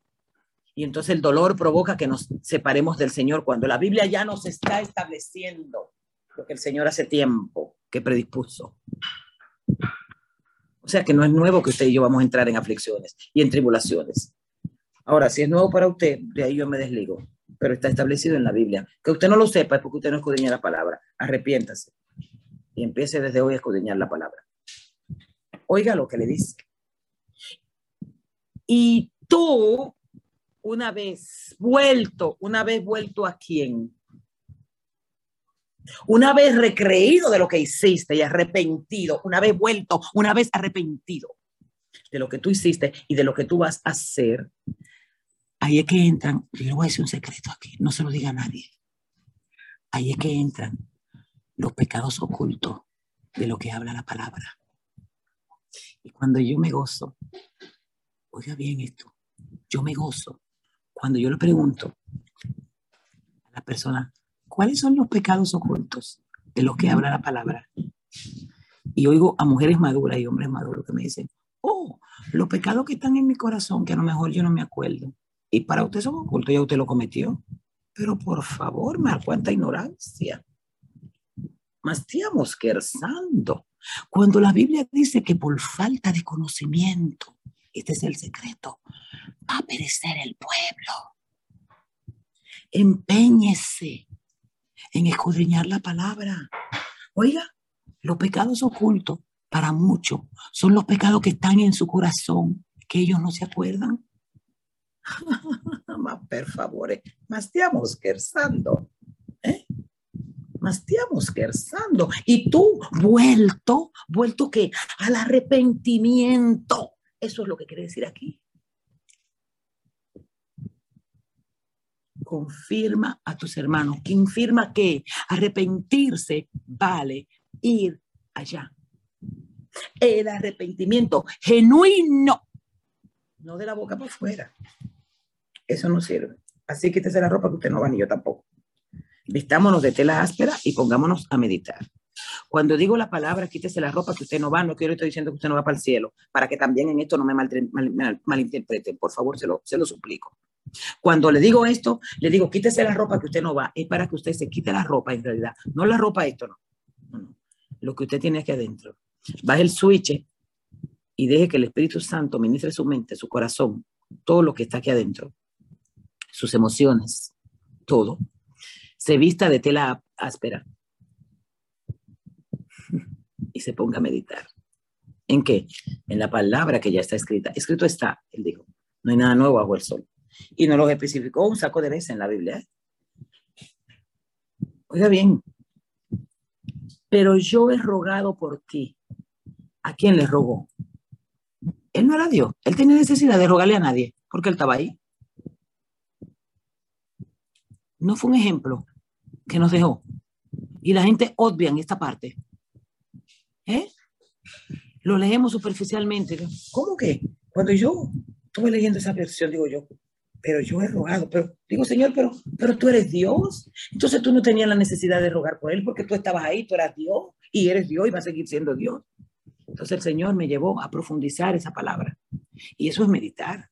Y entonces el dolor provoca que nos separemos del Señor cuando la Biblia ya nos está estableciendo lo que el Señor hace tiempo que predispuso. O sea que no es nuevo que usted y yo vamos a entrar en aflicciones y en tribulaciones. Ahora, si es nuevo para usted, de ahí yo me desligo, pero está establecido en la Biblia. Que usted no lo sepa es porque usted no escudriña la palabra. Arrepiéntase y empiece desde hoy a escudriñar la palabra. Oiga lo que le dice. Y tú, una vez vuelto, una vez vuelto a quién? Una vez recreído de lo que hiciste y arrepentido, una vez vuelto, una vez arrepentido de lo que tú hiciste y de lo que tú vas a hacer, ahí es que entran, yo le voy a decir un secreto aquí, no se lo diga a nadie. Ahí es que entran los pecados ocultos de lo que habla la palabra. Y cuando yo me gozo oiga bien esto, yo me gozo cuando yo le pregunto a la persona, ¿cuáles son los pecados ocultos de los que habla la palabra? Y oigo a mujeres maduras y hombres maduros que me dicen, oh, los pecados que están en mi corazón, que a lo mejor yo no me acuerdo. Y para usted son ocultos, ya usted lo cometió. Pero por favor, me cuánta ignorancia. Mastíamos querzando. Cuando la Biblia dice que por falta de conocimiento este es el secreto. Va a perecer el pueblo. Empeñese en escudriñar la palabra. Oiga, los pecados ocultos para muchos son los pecados que están en su corazón, que ellos no se acuerdan. per favore, mastiamos querzando. ¿eh? Mastiamos querzando. Y tú, vuelto, vuelto que al arrepentimiento eso es lo que quiere decir aquí. Confirma a tus hermanos. Confirma que arrepentirse vale ir allá. El arrepentimiento genuino, no de la boca para afuera. Eso no sirve. Así quítese la ropa que usted no va ni yo tampoco. Vistámonos de tela áspera y pongámonos a meditar. Cuando digo la palabra, quítese la ropa que usted no va, no quiero estar diciendo que usted no va para el cielo, para que también en esto no me malinterpreten, por favor, se lo, se lo suplico. Cuando le digo esto, le digo, quítese la ropa que usted no va, es para que usted se quite la ropa en realidad, no la ropa esto, no. no, Lo que usted tiene aquí adentro. Baje el switch y deje que el Espíritu Santo ministre su mente, su corazón, todo lo que está aquí adentro, sus emociones, todo, se vista de tela áspera y se ponga a meditar. ¿En qué? En la palabra que ya está escrita. Escrito está, él dijo. No hay nada nuevo bajo el sol. Y no lo especificó un saco de veces en la Biblia. Oiga bien, pero yo he rogado por ti. ¿A quién le rogó? Él no era Dios. Él tenía necesidad de rogarle a nadie, porque él estaba ahí. No fue un ejemplo que nos dejó. Y la gente obvia en esta parte. ¿Eh? Lo leemos superficialmente. ¿Cómo que? Cuando yo estuve leyendo esa versión, digo yo, pero yo he rogado, pero digo, Señor, pero, pero tú eres Dios. Entonces tú no tenías la necesidad de rogar por Él porque tú estabas ahí, tú eras Dios y eres Dios y vas a seguir siendo Dios. Entonces el Señor me llevó a profundizar esa palabra. Y eso es meditar.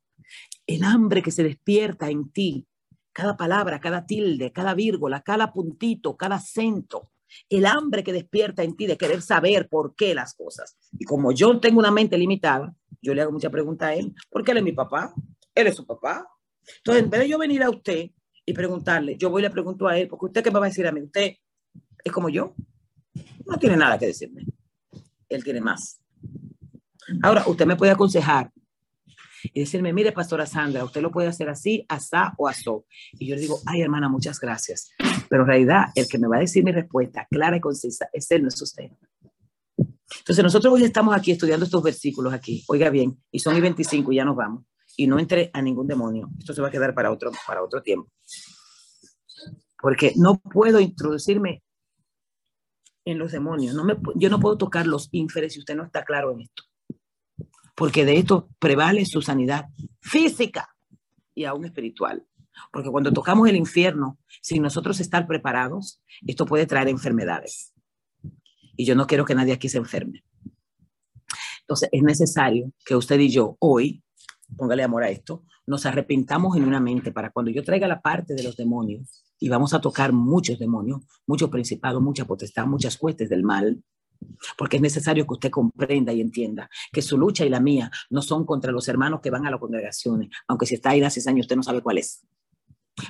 El hambre que se despierta en ti, cada palabra, cada tilde, cada vírgula, cada puntito, cada acento, el hambre que despierta en ti de querer saber por qué las cosas. Y como yo tengo una mente limitada, yo le hago mucha pregunta a él, ¿por qué él es mi papá? Él es su papá. Entonces, en vez de yo venir a usted y preguntarle, yo voy y le pregunto a él, porque usted qué me va a decir a mí, usted es como yo, no tiene nada que decirme. Él tiene más. Ahora, usted me puede aconsejar y decirme, mire, pastora Sandra, usted lo puede hacer así, asá o asó. Y yo le digo, ay, hermana, muchas gracias. Pero en realidad, el que me va a decir mi respuesta clara y concisa es él, no es usted. Entonces, nosotros hoy estamos aquí estudiando estos versículos aquí, oiga bien, y son y 25 y ya nos vamos. Y no entre a ningún demonio. Esto se va a quedar para otro, para otro tiempo. Porque no puedo introducirme en los demonios. No me, yo no puedo tocar los ínferes si usted no está claro en esto porque de esto prevale su sanidad física y aún espiritual. Porque cuando tocamos el infierno, sin nosotros estar preparados, esto puede traer enfermedades. Y yo no quiero que nadie aquí se enferme. Entonces, es necesario que usted y yo hoy, póngale amor a esto, nos arrepintamos genuinamente para cuando yo traiga la parte de los demonios, y vamos a tocar muchos demonios, muchos principados, mucha potestad, muchas huestes del mal, porque es necesario que usted comprenda y entienda que su lucha y la mía no son contra los hermanos que van a las congregaciones, aunque si está ahí hace años usted no sabe cuál es.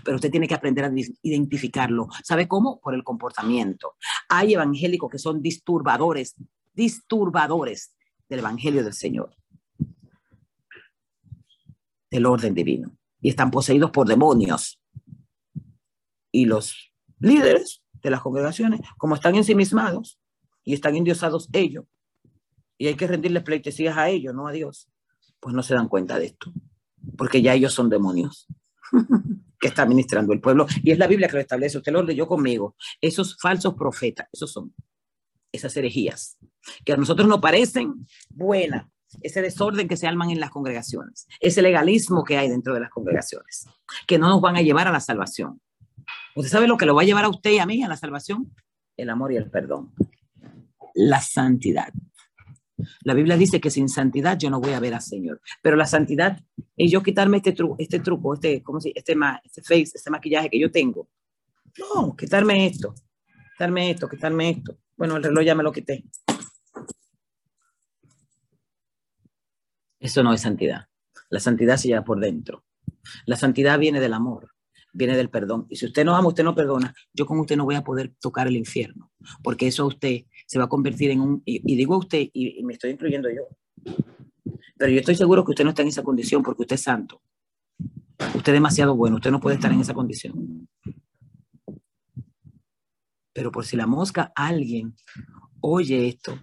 Pero usted tiene que aprender a identificarlo. ¿Sabe cómo? Por el comportamiento. Hay evangélicos que son disturbadores, disturbadores del evangelio del Señor, del orden divino, y están poseídos por demonios. Y los líderes de las congregaciones, como están ensimismados, y están endiosados ellos, y hay que rendirles pleitesías a ellos, no a Dios, pues no se dan cuenta de esto, porque ya ellos son demonios que está administrando el pueblo, y es la Biblia que lo establece, usted lo leyó conmigo, esos falsos profetas, esos son esas herejías, que a nosotros nos parecen buenas, ese desorden que se arman en las congregaciones, ese legalismo que hay dentro de las congregaciones, que no nos van a llevar a la salvación. ¿Usted sabe lo que lo va a llevar a usted y a mí a la salvación? El amor y el perdón la santidad. La Biblia dice que sin santidad yo no voy a ver al Señor. Pero la santidad es yo quitarme este, truco, este truco, este, ¿cómo se, este, este face, este maquillaje que yo tengo. No, quitarme esto, quitarme esto, quitarme esto. Bueno, el reloj ya me lo quité. Eso no es santidad. La santidad se lleva por dentro. La santidad viene del amor viene del perdón. Y si usted no ama, usted no perdona, yo con usted no voy a poder tocar el infierno, porque eso a usted se va a convertir en un, y, digo a usted, y, me estoy incluyendo yo, pero yo estoy seguro que usted no está en esa condición porque usted es santo. Usted es demasiado bueno, usted no puede estar en esa condición. Pero por si la mosca, alguien oye esto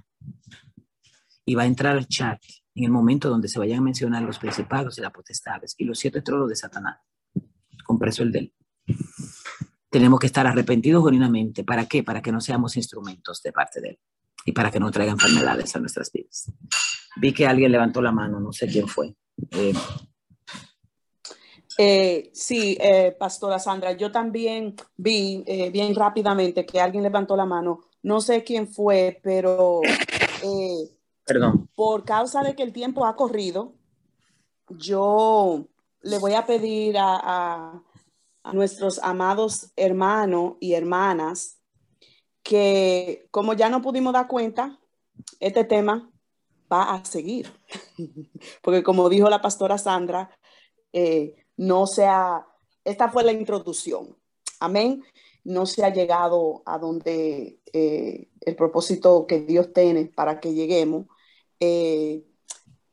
y va a entrar al chat en el momento donde se vayan a mencionar los principados y las potestades y los siete tronos de Satanás con preso el de él. Tenemos que estar arrepentidos genuinamente. ¿Para qué? Para que no seamos instrumentos de parte de él. y para que no traiga enfermedades a nuestras vidas. Vi que alguien levantó la mano, no sé quién fue. Eh,
eh, sí, eh, Pastora Sandra, yo también vi eh, bien rápidamente que alguien levantó la mano. No sé quién fue, pero
Perdón.
por causa de que el tiempo ha corrido, yo le voy a pedir a, nuestros amados hermanos y hermanas que como ya no pudimos dar cuenta, este tema va a seguir. Porque como dijo la pastora Sandra, eh, no sea, esta fue la introducción. Amén. No se ha llegado a donde eh, el propósito que Dios tiene para que lleguemos. Eh,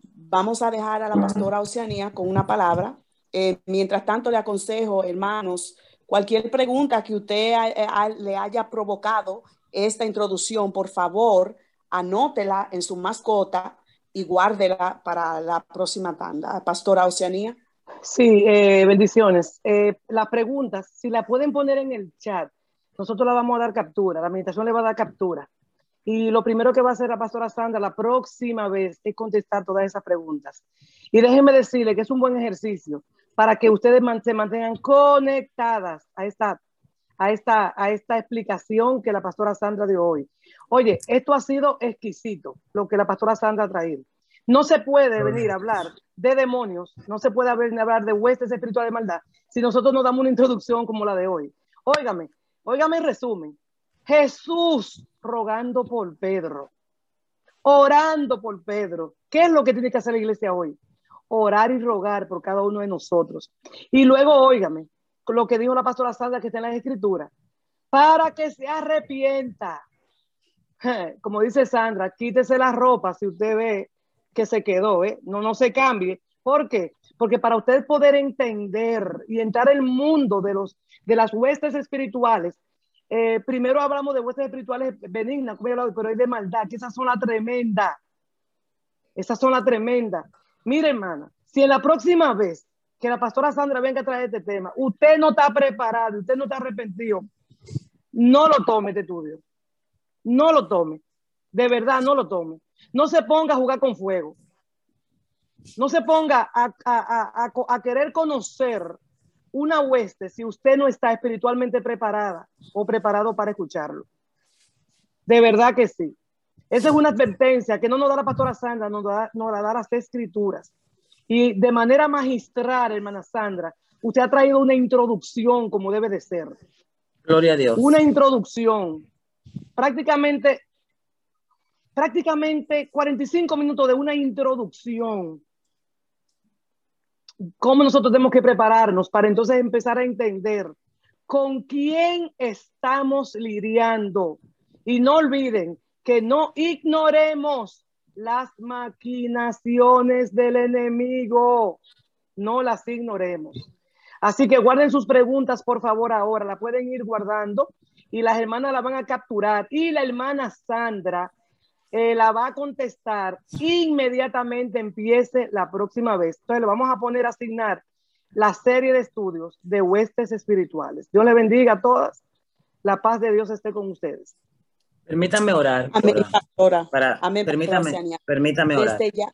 vamos a dejar a la pastora Oceanía con una palabra. Eh, mientras tanto, le aconsejo, hermanos, cualquier pregunta que usted a, a, le haya provocado esta introducción, por favor, anótela en su mascota y guárdela para la próxima tanda. Pastora Oceanía.
Sí, eh, bendiciones. Eh, las preguntas, si la pueden poner en el chat, nosotros la vamos a dar captura, la administración le va a dar captura. Y lo primero que va a hacer la pastora Sandra la próxima vez es contestar todas esas preguntas. Y déjenme decirle que es un buen ejercicio para que ustedes se mantengan conectadas a esta, a esta, a esta explicación que la pastora Sandra dio hoy. Oye, esto ha sido exquisito, lo que la pastora Sandra ha traído. No se puede venir a hablar de demonios, no se puede venir a hablar de huestes espirituales de maldad si nosotros no damos una introducción como la de hoy. Óigame, óigame en resumen. Jesús rogando por Pedro, orando por Pedro. ¿Qué es lo que tiene que hacer la iglesia hoy? Orar y rogar por cada uno de nosotros. Y luego, óigame, lo que dijo la pastora Sandra que está en las escrituras, para que se arrepienta. Como dice Sandra, quítese la ropa si usted ve que se quedó, ¿eh? no, no se cambie. ¿Por qué? Porque para usted poder entender y entrar en el mundo de, los, de las huestes espirituales, eh, primero hablamos de huestes espirituales benignas, pero hay de maldad, que esas son la tremenda. Esas son la tremenda. Mire, hermana, si en la próxima vez que la pastora Sandra venga a traer este tema, usted no está preparado, usted no está arrepentido, no lo tome este estudio. No lo tome. De verdad, no lo tome. No se ponga a jugar con fuego. No se ponga a, querer conocer una hueste si usted no está espiritualmente preparada o preparado para escucharlo. De verdad que sí. Esa es una advertencia que no nos da la pastora Sandra, nos, da, nos la da las escrituras. Y de manera magistral, hermana Sandra, usted ha traído una introducción como debe de ser.
Gloria a Dios.
Una introducción. Prácticamente prácticamente 45 minutos de una introducción. Cómo nosotros tenemos que prepararnos para entonces empezar a entender con quién estamos lidiando. Y no olviden que no ignoremos las maquinaciones del enemigo. No las ignoremos. Así que guarden sus preguntas, por favor, ahora. La pueden ir guardando y las hermanas la van a capturar. Y la hermana Sandra eh, la va a contestar inmediatamente empiece la próxima vez. Entonces le vamos a poner a asignar la serie de estudios de huestes espirituales. Dios le bendiga a todas. La paz de Dios esté con ustedes.
Permítanme orar.
Amén, pastora.
Para,
Amén,
permítame,
pastora
permítame orar.
Desde ya,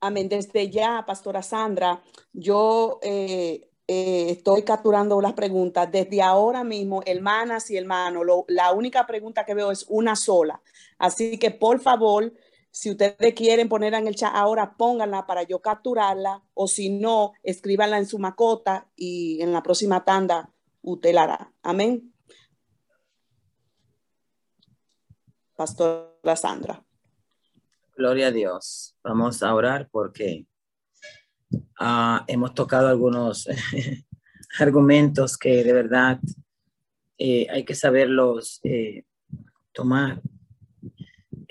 amén, desde ya, pastora Sandra, yo eh, eh, estoy capturando las preguntas. Desde ahora mismo, hermanas y hermanos, lo, la única pregunta que veo es una sola. Así que, por favor, si ustedes quieren ponerla en el chat ahora, pónganla para yo capturarla. O si no, escríbanla en su macota y en la próxima tanda usted la hará. Amén. Pastora Sandra.
Gloria a Dios. Vamos a orar porque Uh, hemos tocado algunos argumentos que de verdad eh, hay que saberlos eh, tomar,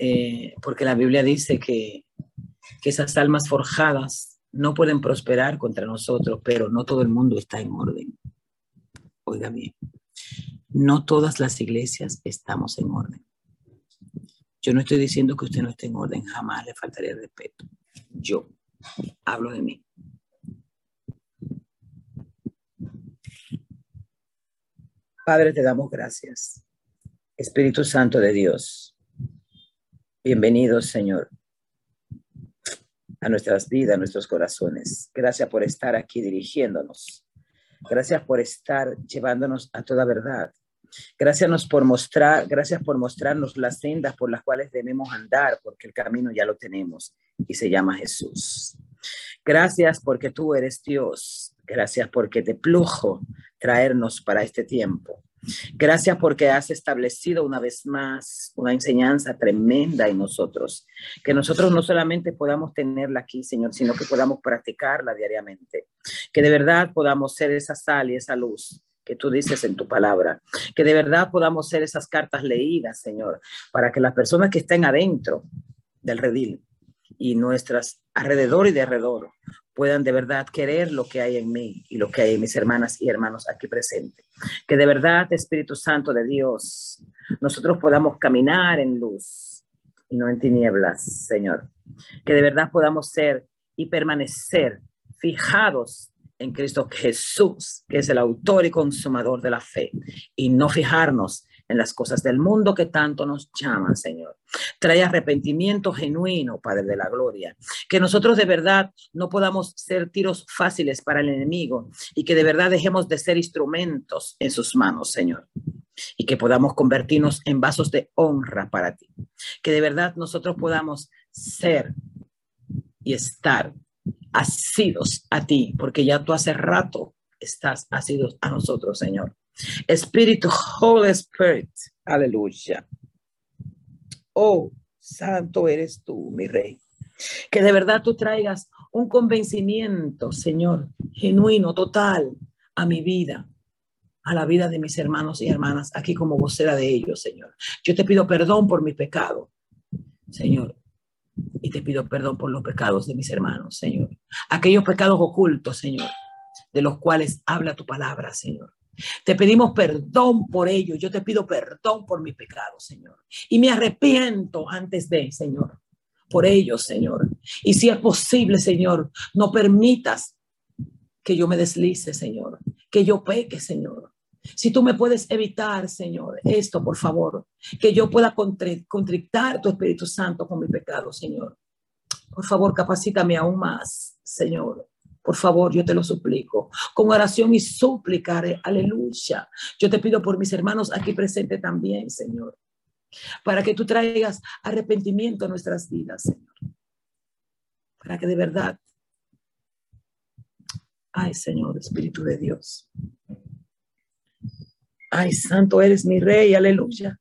eh, porque la Biblia dice que, que esas almas forjadas no pueden prosperar contra nosotros, pero no todo el mundo está en orden. Oiga bien, no todas las iglesias estamos en orden. Yo no estoy diciendo que usted no esté en orden, jamás le faltaría respeto. Yo hablo de mí. Padre, te damos gracias. Espíritu Santo de Dios, Bienvenidos, Señor, a nuestras vidas, a nuestros corazones. Gracias por estar aquí dirigiéndonos. Gracias por estar llevándonos a toda verdad. Gracias por mostrar, gracias por mostrarnos las sendas por las cuales debemos andar, porque el camino ya lo tenemos y se llama Jesús. Gracias porque tú eres Dios. Gracias porque te plujo traernos para este tiempo. Gracias porque has establecido una vez más una enseñanza tremenda en nosotros, que nosotros no solamente podamos tenerla aquí, Señor, sino que podamos practicarla diariamente, que de verdad podamos ser esa sal y esa luz que tú dices en tu palabra, que de verdad podamos ser esas cartas leídas, Señor, para que las personas que estén adentro del redil y nuestras alrededor y de alrededor puedan de verdad querer lo que hay en mí y lo que hay en mis hermanas y hermanos aquí presentes. Que de verdad, Espíritu Santo de Dios, nosotros podamos caminar en luz y no en tinieblas, Señor. Que de verdad podamos ser y permanecer fijados en Cristo Jesús, que es el autor y consumador de la fe, y no fijarnos en las cosas del mundo que tanto nos llaman, Señor. Trae arrepentimiento genuino, Padre de la Gloria. Que nosotros de verdad no podamos ser tiros fáciles para el enemigo y que de verdad dejemos de ser instrumentos en sus manos, Señor. Y que podamos convertirnos en vasos de honra para ti. Que de verdad nosotros podamos ser y estar asidos a ti, porque ya tú hace rato estás asidos a nosotros, Señor. Espíritu, Holy Spirit, aleluya. Oh, santo eres tú, mi rey. Que de verdad tú traigas un convencimiento, Señor, genuino, total, a mi vida, a la vida de mis hermanos y hermanas, aquí como vocera de ellos, Señor. Yo te pido perdón por mi pecado, Señor, y te pido perdón por los pecados de mis hermanos, Señor. Aquellos pecados ocultos, Señor, de los cuales habla tu palabra, Señor. Te pedimos perdón por ello. Yo te pido perdón por mi pecado, Señor. Y me arrepiento antes de, Señor, por ello, Señor. Y si es posible, Señor, no permitas que yo me deslice, Señor, que yo peque, Señor. Si tú me puedes evitar, Señor, esto, por favor, que yo pueda contrictar tu Espíritu Santo con mi pecado, Señor. Por favor, capacítame aún más, Señor. Por favor, yo te lo suplico. Con oración y súplica, aleluya. Yo te pido por mis hermanos aquí presentes también, Señor. Para que tú traigas arrepentimiento a nuestras vidas, Señor. Para que de verdad, ay, Señor, Espíritu de Dios. Ay, santo eres mi rey, aleluya.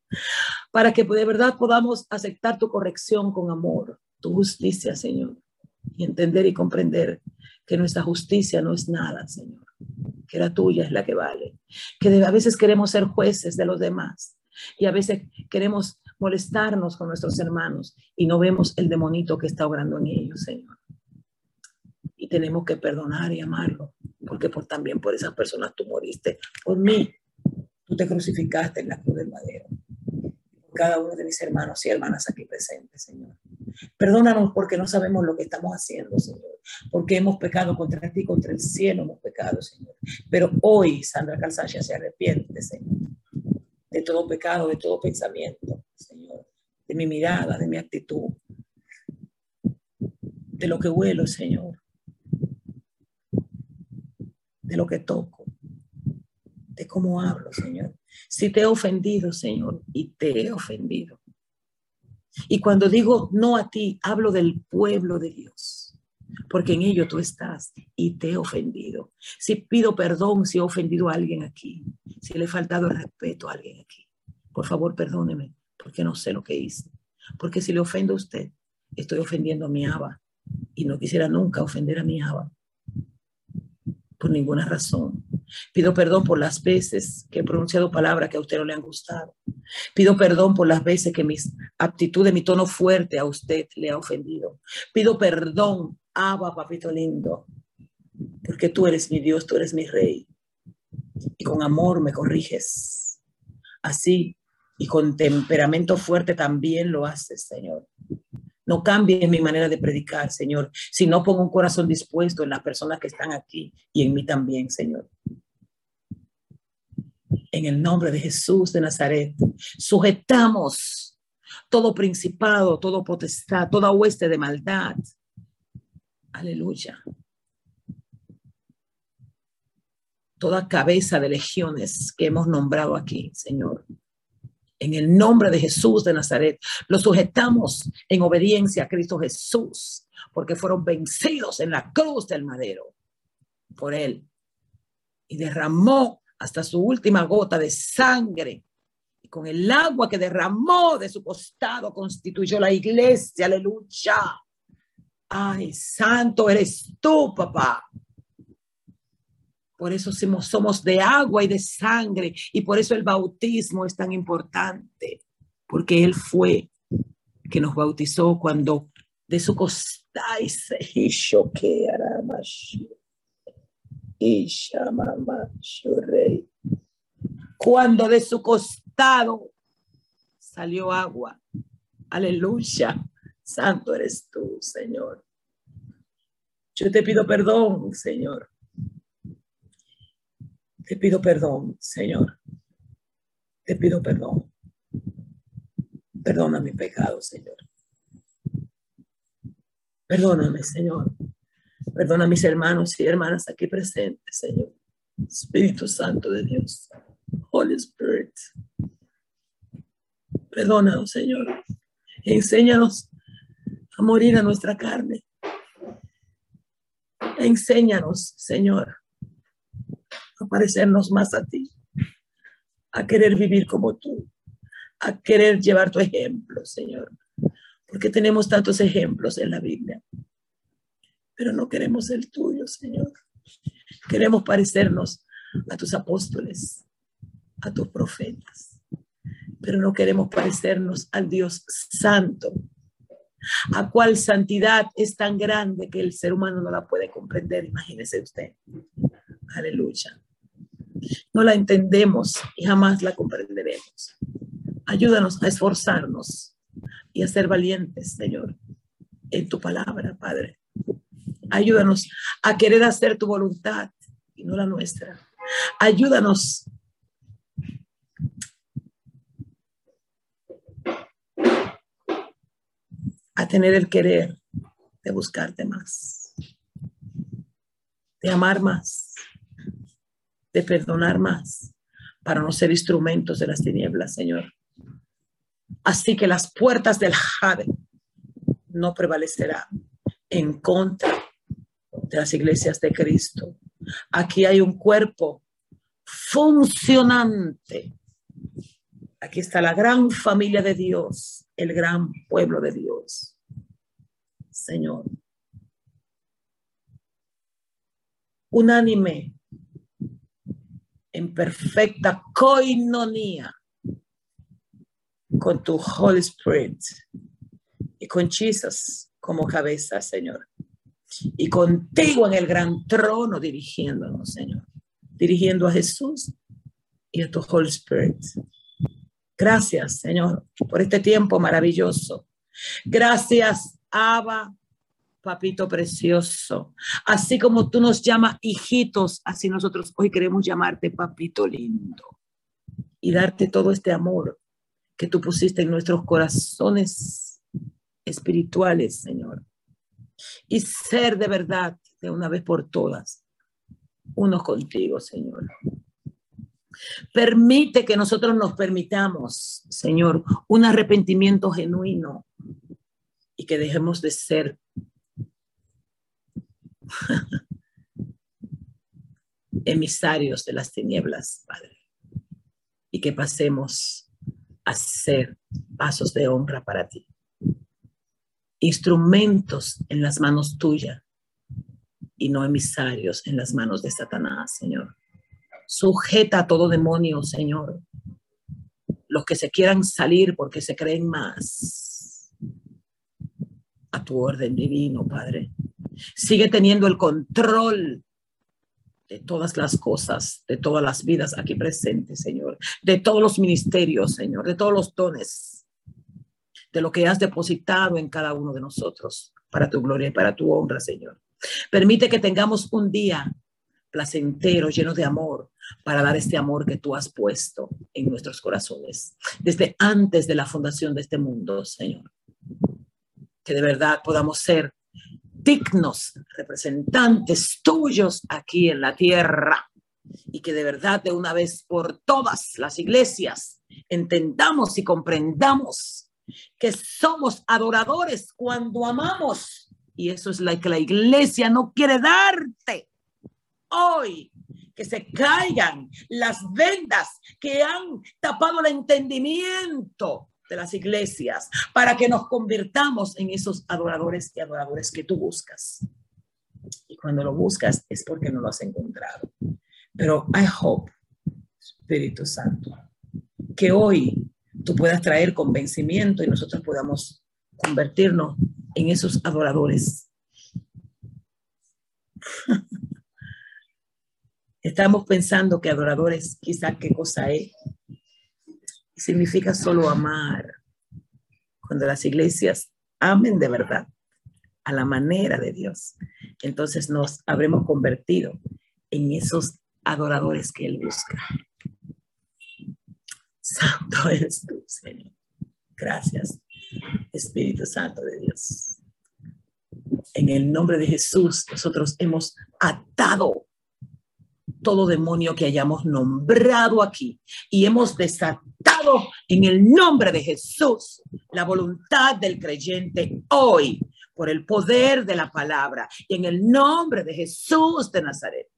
Para que de verdad podamos aceptar tu corrección con amor, tu justicia, Señor. Y entender y comprender que nuestra justicia no es nada, Señor, que la tuya es la que vale, que a veces queremos ser jueces de los demás y a veces queremos molestarnos con nuestros hermanos y no vemos el demonito que está obrando en ellos, Señor. Y tenemos que perdonar y amarlo, porque por, también por esas personas tú moriste, por mí, tú te crucificaste en la cruz del madero, cada uno de mis hermanos y hermanas aquí presentes, Señor. Perdónanos porque no sabemos lo que estamos haciendo, Señor. Porque hemos pecado contra ti, contra el cielo hemos pecado, Señor. Pero hoy Sandra Calzaya se arrepiente, Señor. De todo pecado, de todo pensamiento, Señor. De mi mirada, de mi actitud. De lo que huelo, Señor. De lo que toco. De cómo hablo, Señor. Si te he ofendido, Señor, y te he ofendido y cuando digo no a ti, hablo del pueblo de Dios, porque en ello tú estás y te he ofendido. Si pido perdón si he ofendido a alguien aquí, si le he faltado el respeto a alguien aquí, por favor perdóneme, porque no sé lo que hice. Porque si le ofendo a usted, estoy ofendiendo a mi Abba y no quisiera nunca ofender a mi Abba por ninguna razón. Pido perdón por las veces que he pronunciado palabras que a usted no le han gustado. Pido perdón por las veces que mis aptitudes, mi tono fuerte a usted le ha ofendido. Pido perdón, Abba, papito lindo, porque tú eres mi Dios, tú eres mi rey. Y con amor me corriges. Así, y con temperamento fuerte también lo haces, Señor. No cambie mi manera de predicar, Señor, si no pongo un corazón dispuesto en las personas que están aquí y en mí también, Señor. En el nombre de Jesús de Nazaret, sujetamos todo principado, todo potestad, toda hueste de maldad. Aleluya. Toda cabeza de legiones que hemos nombrado aquí, Señor. En el nombre de Jesús de Nazaret, lo sujetamos en obediencia a Cristo Jesús, porque fueron vencidos en la cruz del madero por Él. Y derramó hasta su última gota de sangre con el agua que derramó de su costado constituyó la iglesia, aleluya. Ay, santo eres tú, papá. Por eso somos de agua y de sangre y por eso el bautismo es tan importante, porque Él fue que nos bautizó cuando de su costado se hizo que cuando de su costado salió agua. Aleluya. Santo eres tú, Señor. Yo te pido perdón, Señor. Te pido perdón, Señor. Te pido perdón. Perdona mi pecado, Señor. Perdóname, Señor. Perdona a mis hermanos y hermanas aquí presentes, Señor. Espíritu Santo de Dios. Holy Spirit. Perdónanos, Señor. Enséñanos a morir a nuestra carne. Enséñanos, Señor, a parecernos más a ti, a querer vivir como tú, a querer llevar tu ejemplo, Señor. Porque tenemos tantos ejemplos en la Biblia, pero no queremos el tuyo, Señor. Queremos parecernos a tus apóstoles, a tus profetas pero no queremos parecernos al Dios santo, a cual santidad es tan grande que el ser humano no la puede comprender, imagínese usted. Aleluya. No la entendemos y jamás la comprenderemos. Ayúdanos a esforzarnos y a ser valientes, Señor, en tu palabra, Padre. Ayúdanos a querer hacer tu voluntad y no la nuestra. Ayúdanos a tener el querer de buscarte más, de amar más, de perdonar más, para no ser instrumentos de las tinieblas, Señor. Así que las puertas del Jade no prevalecerán en contra de las iglesias de Cristo. Aquí hay un cuerpo funcionante. Aquí está la gran familia de Dios, el gran pueblo de Dios. Señor. Unánime, en perfecta coinonía con tu Holy Spirit y con Jesus como cabeza, Señor. Y contigo en el gran trono dirigiéndonos, Señor. Dirigiendo a Jesús y a tu Holy Spirit. Gracias, Señor, por este tiempo maravilloso. Gracias, Abba, papito precioso. Así como tú nos llamas hijitos, así nosotros hoy queremos llamarte papito lindo y darte todo este amor que tú pusiste en nuestros corazones espirituales, Señor. Y ser de verdad, de una vez por todas, unos contigo, Señor. Permite que nosotros nos permitamos, Señor, un arrepentimiento genuino y que dejemos de ser emisarios de las tinieblas, Padre, y que pasemos a ser pasos de honra para ti, instrumentos en las manos tuyas y no emisarios en las manos de Satanás, Señor. Sujeta a todo demonio, Señor. Los que se quieran salir porque se creen más a tu orden divino, Padre. Sigue teniendo el control de todas las cosas, de todas las vidas aquí presentes, Señor, de todos los ministerios, Señor, de todos los dones, de lo que has depositado en cada uno de nosotros para tu gloria y para tu honra, Señor. Permite que tengamos un día placenteros, llenos de amor, para dar este amor que tú has puesto en nuestros corazones, desde antes de la fundación de este mundo, Señor. Que de verdad podamos ser dignos representantes tuyos aquí en la tierra y que de verdad de una vez por todas las iglesias entendamos y comprendamos que somos adoradores cuando amamos. Y eso es lo que la iglesia no quiere darte hoy. Que se caigan las vendas que han tapado el entendimiento de las iglesias para que nos convirtamos en esos adoradores y adoradores que tú buscas. Y cuando lo buscas es porque no lo has encontrado. Pero I hope, Espíritu Santo, que hoy tú puedas traer convencimiento y nosotros podamos convertirnos en esos adoradores. Estamos pensando que adoradores, quizá qué cosa es. Significa solo amar. Cuando las iglesias amen de verdad, a la manera de Dios, entonces nos habremos convertido en esos adoradores que Él busca. Santo eres tú, Señor. Gracias, Espíritu Santo de Dios. En el nombre de Jesús, nosotros hemos atado todo demonio que hayamos nombrado aquí y hemos desatado en el nombre de Jesús la voluntad del creyente hoy por el poder de la palabra y en el nombre de Jesús de Nazaret.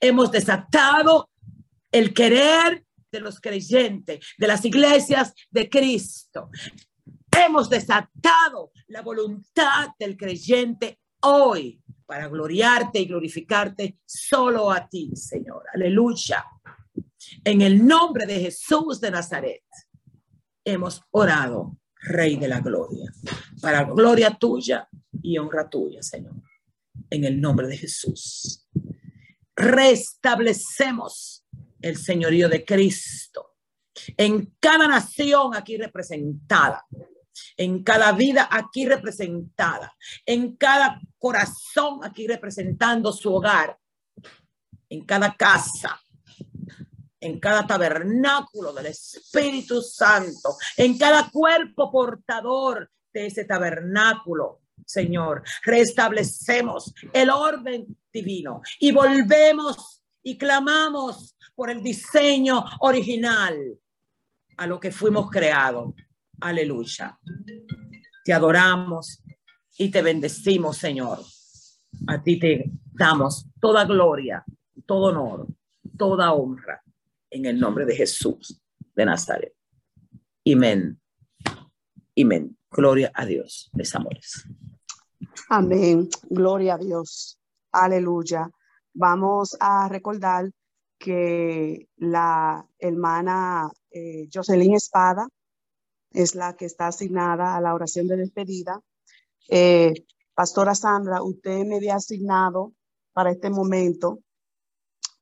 Hemos desatado el querer de los creyentes, de las iglesias de Cristo. Hemos desatado la voluntad del creyente hoy para gloriarte y glorificarte solo a ti, Señor. Aleluya. En el nombre de Jesús de Nazaret hemos orado, Rey de la Gloria, para gloria tuya y honra tuya, Señor. En el nombre de Jesús restablecemos el señorío de Cristo en cada nación aquí representada, en cada vida aquí representada, en cada corazón aquí representando su hogar, en cada casa, en cada tabernáculo del Espíritu Santo, en cada cuerpo portador de ese tabernáculo Señor. Restablecemos el orden divino y volvemos y clamamos por el diseño original a lo que fuimos creados. Aleluya. Te adoramos y te bendecimos, Señor. A ti te damos toda gloria, todo honor, toda honra en el nombre de Jesús de Nazaret. Amén. Amén. Gloria a Dios, mis amores.
Amén. Gloria a Dios. Aleluya. Vamos a recordar que la hermana eh, Jocelyn Espada es la que está asignada a la oración de despedida. Eh, Pastora Sandra, usted me había asignado para este momento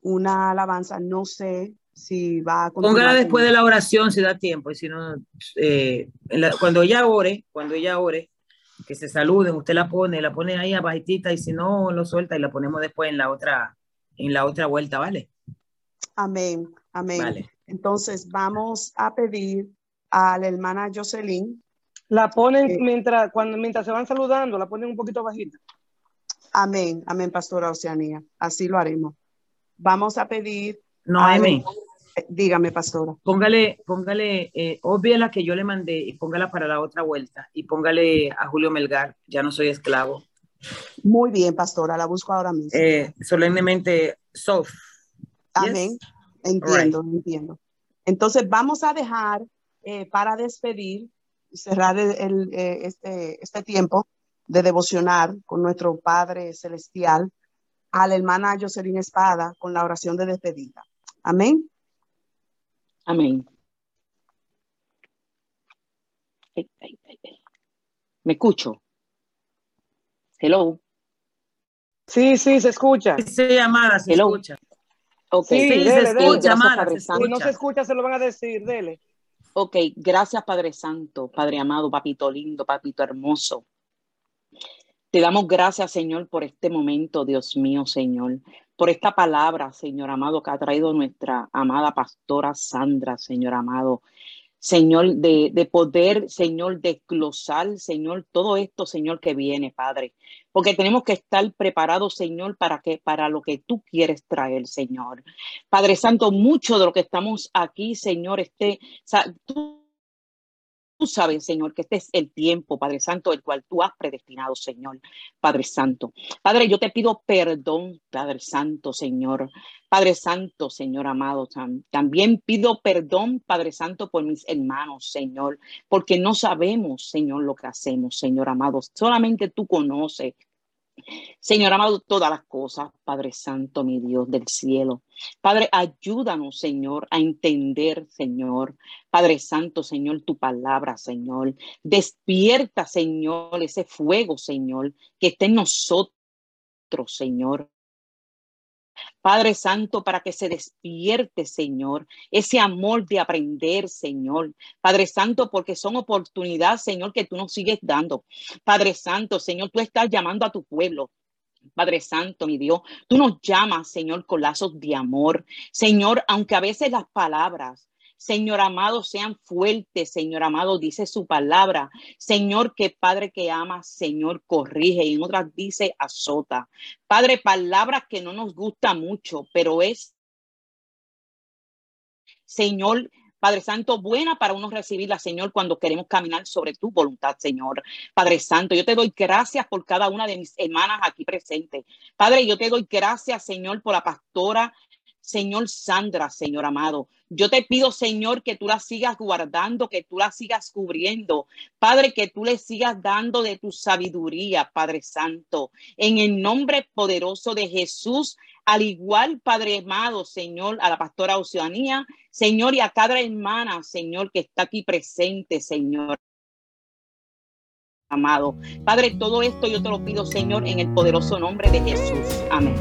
una alabanza. No sé si va a
Póngala después de la oración si da tiempo y si no, eh, cuando ella ore, cuando ella ore, que se saluden, usted la pone, la pone ahí abajitita y si no lo suelta y la ponemos después en la otra, en la otra vuelta, ¿vale?
Amén, amén. Vale. Entonces vamos a pedir a la hermana Jocelyn.
La ponen mientras, cuando, mientras se van saludando, la ponen un poquito bajita.
Amén, amén, pastora Oceanía. Así lo haremos. Vamos a pedir.
No, amén.
Dígame, pastora.
Póngale, póngale, eh, obvia la que yo le mandé y póngala para la otra vuelta y póngale a Julio Melgar, ya no soy esclavo.
Muy bien, pastora, la busco ahora mismo.
Eh, solemnemente, Sof.
Amén. Entiendo, entiendo. Entonces vamos a dejar eh, para despedir, cerrar el, eh, este, este tiempo de devocionar con nuestro Padre Celestial a la hermana Jocelyn Espada con la oración de despedida. Amén.
Amén. ¿Me escucho? Hello.
Sí, sí, se escucha.
Sí, llamada, se escucha.
Okay. Sí, se escucha, Si no se escucha, se lo van a decir, dele.
Ok, gracias Padre Santo, Padre amado, Papito lindo, Papito hermoso. Te damos gracias, Señor, por este momento, Dios mío, Señor. por esta palabra, Señor amado, que ha traído nuestra amada pastora Sandra, Señor amado. Señor, de, de, poder, Señor, desglosar, Señor, todo esto, Señor, que viene, Padre. Porque tenemos que estar preparados, Señor, para que, para lo que tú quieres traer, Señor. Padre Santo, mucho de lo que estamos aquí, Señor, esté, tú Tú sabes, Señor, que este es el tiempo, Padre Santo, el cual tú has predestinado, Señor, Padre Santo. Padre, yo te pido perdón, Padre Santo, Señor. Padre Santo, Señor amado, también pido perdón, Padre Santo, por mis hermanos, Señor, porque no sabemos, Señor, lo que hacemos, Señor amado. Solamente tú conoces, Señor amado, todas las cosas, Padre Santo, mi Dios del cielo. Padre, ayúdanos, Señor, a entender, Señor. Padre Santo, Señor, tu palabra, Señor. Despierta, Señor, ese fuego, Señor, que esté en nosotros, Señor. Padre Santo, para que se despierte, Señor, ese amor de aprender, Señor. Padre Santo, porque son oportunidades, Señor, que tú nos sigues dando. Padre Santo, Señor, tú estás llamando a tu pueblo. Padre Santo, mi Dios, tú nos llamas, Señor, con lazos de amor. Señor, aunque a veces las palabras Señor amado, sean fuertes, Señor amado, dice su palabra. Señor, que Padre que ama, Señor, corrige. Y en otras dice azota. Padre, palabras que no nos gusta mucho, pero es, Señor, Padre Santo, buena para uno recibirla, Señor, cuando queremos caminar sobre tu voluntad, Señor. Padre Santo, yo te doy gracias por cada una de mis hermanas aquí presentes. Padre, yo te doy gracias, Señor, por la pastora Señor Sandra, Señor amado. Yo te pido, Señor, que tú la sigas guardando, que tú la sigas cubriendo. Padre, que tú le sigas dando de tu sabiduría, Padre Santo. En el nombre poderoso de Jesús, al igual, Padre amado, Señor, a la pastora Oceanía, Señor, y a cada hermana, Señor, que está aquí presente, Señor amado. Padre, todo esto yo te lo pido, Señor, en el poderoso nombre de Jesús. Amén.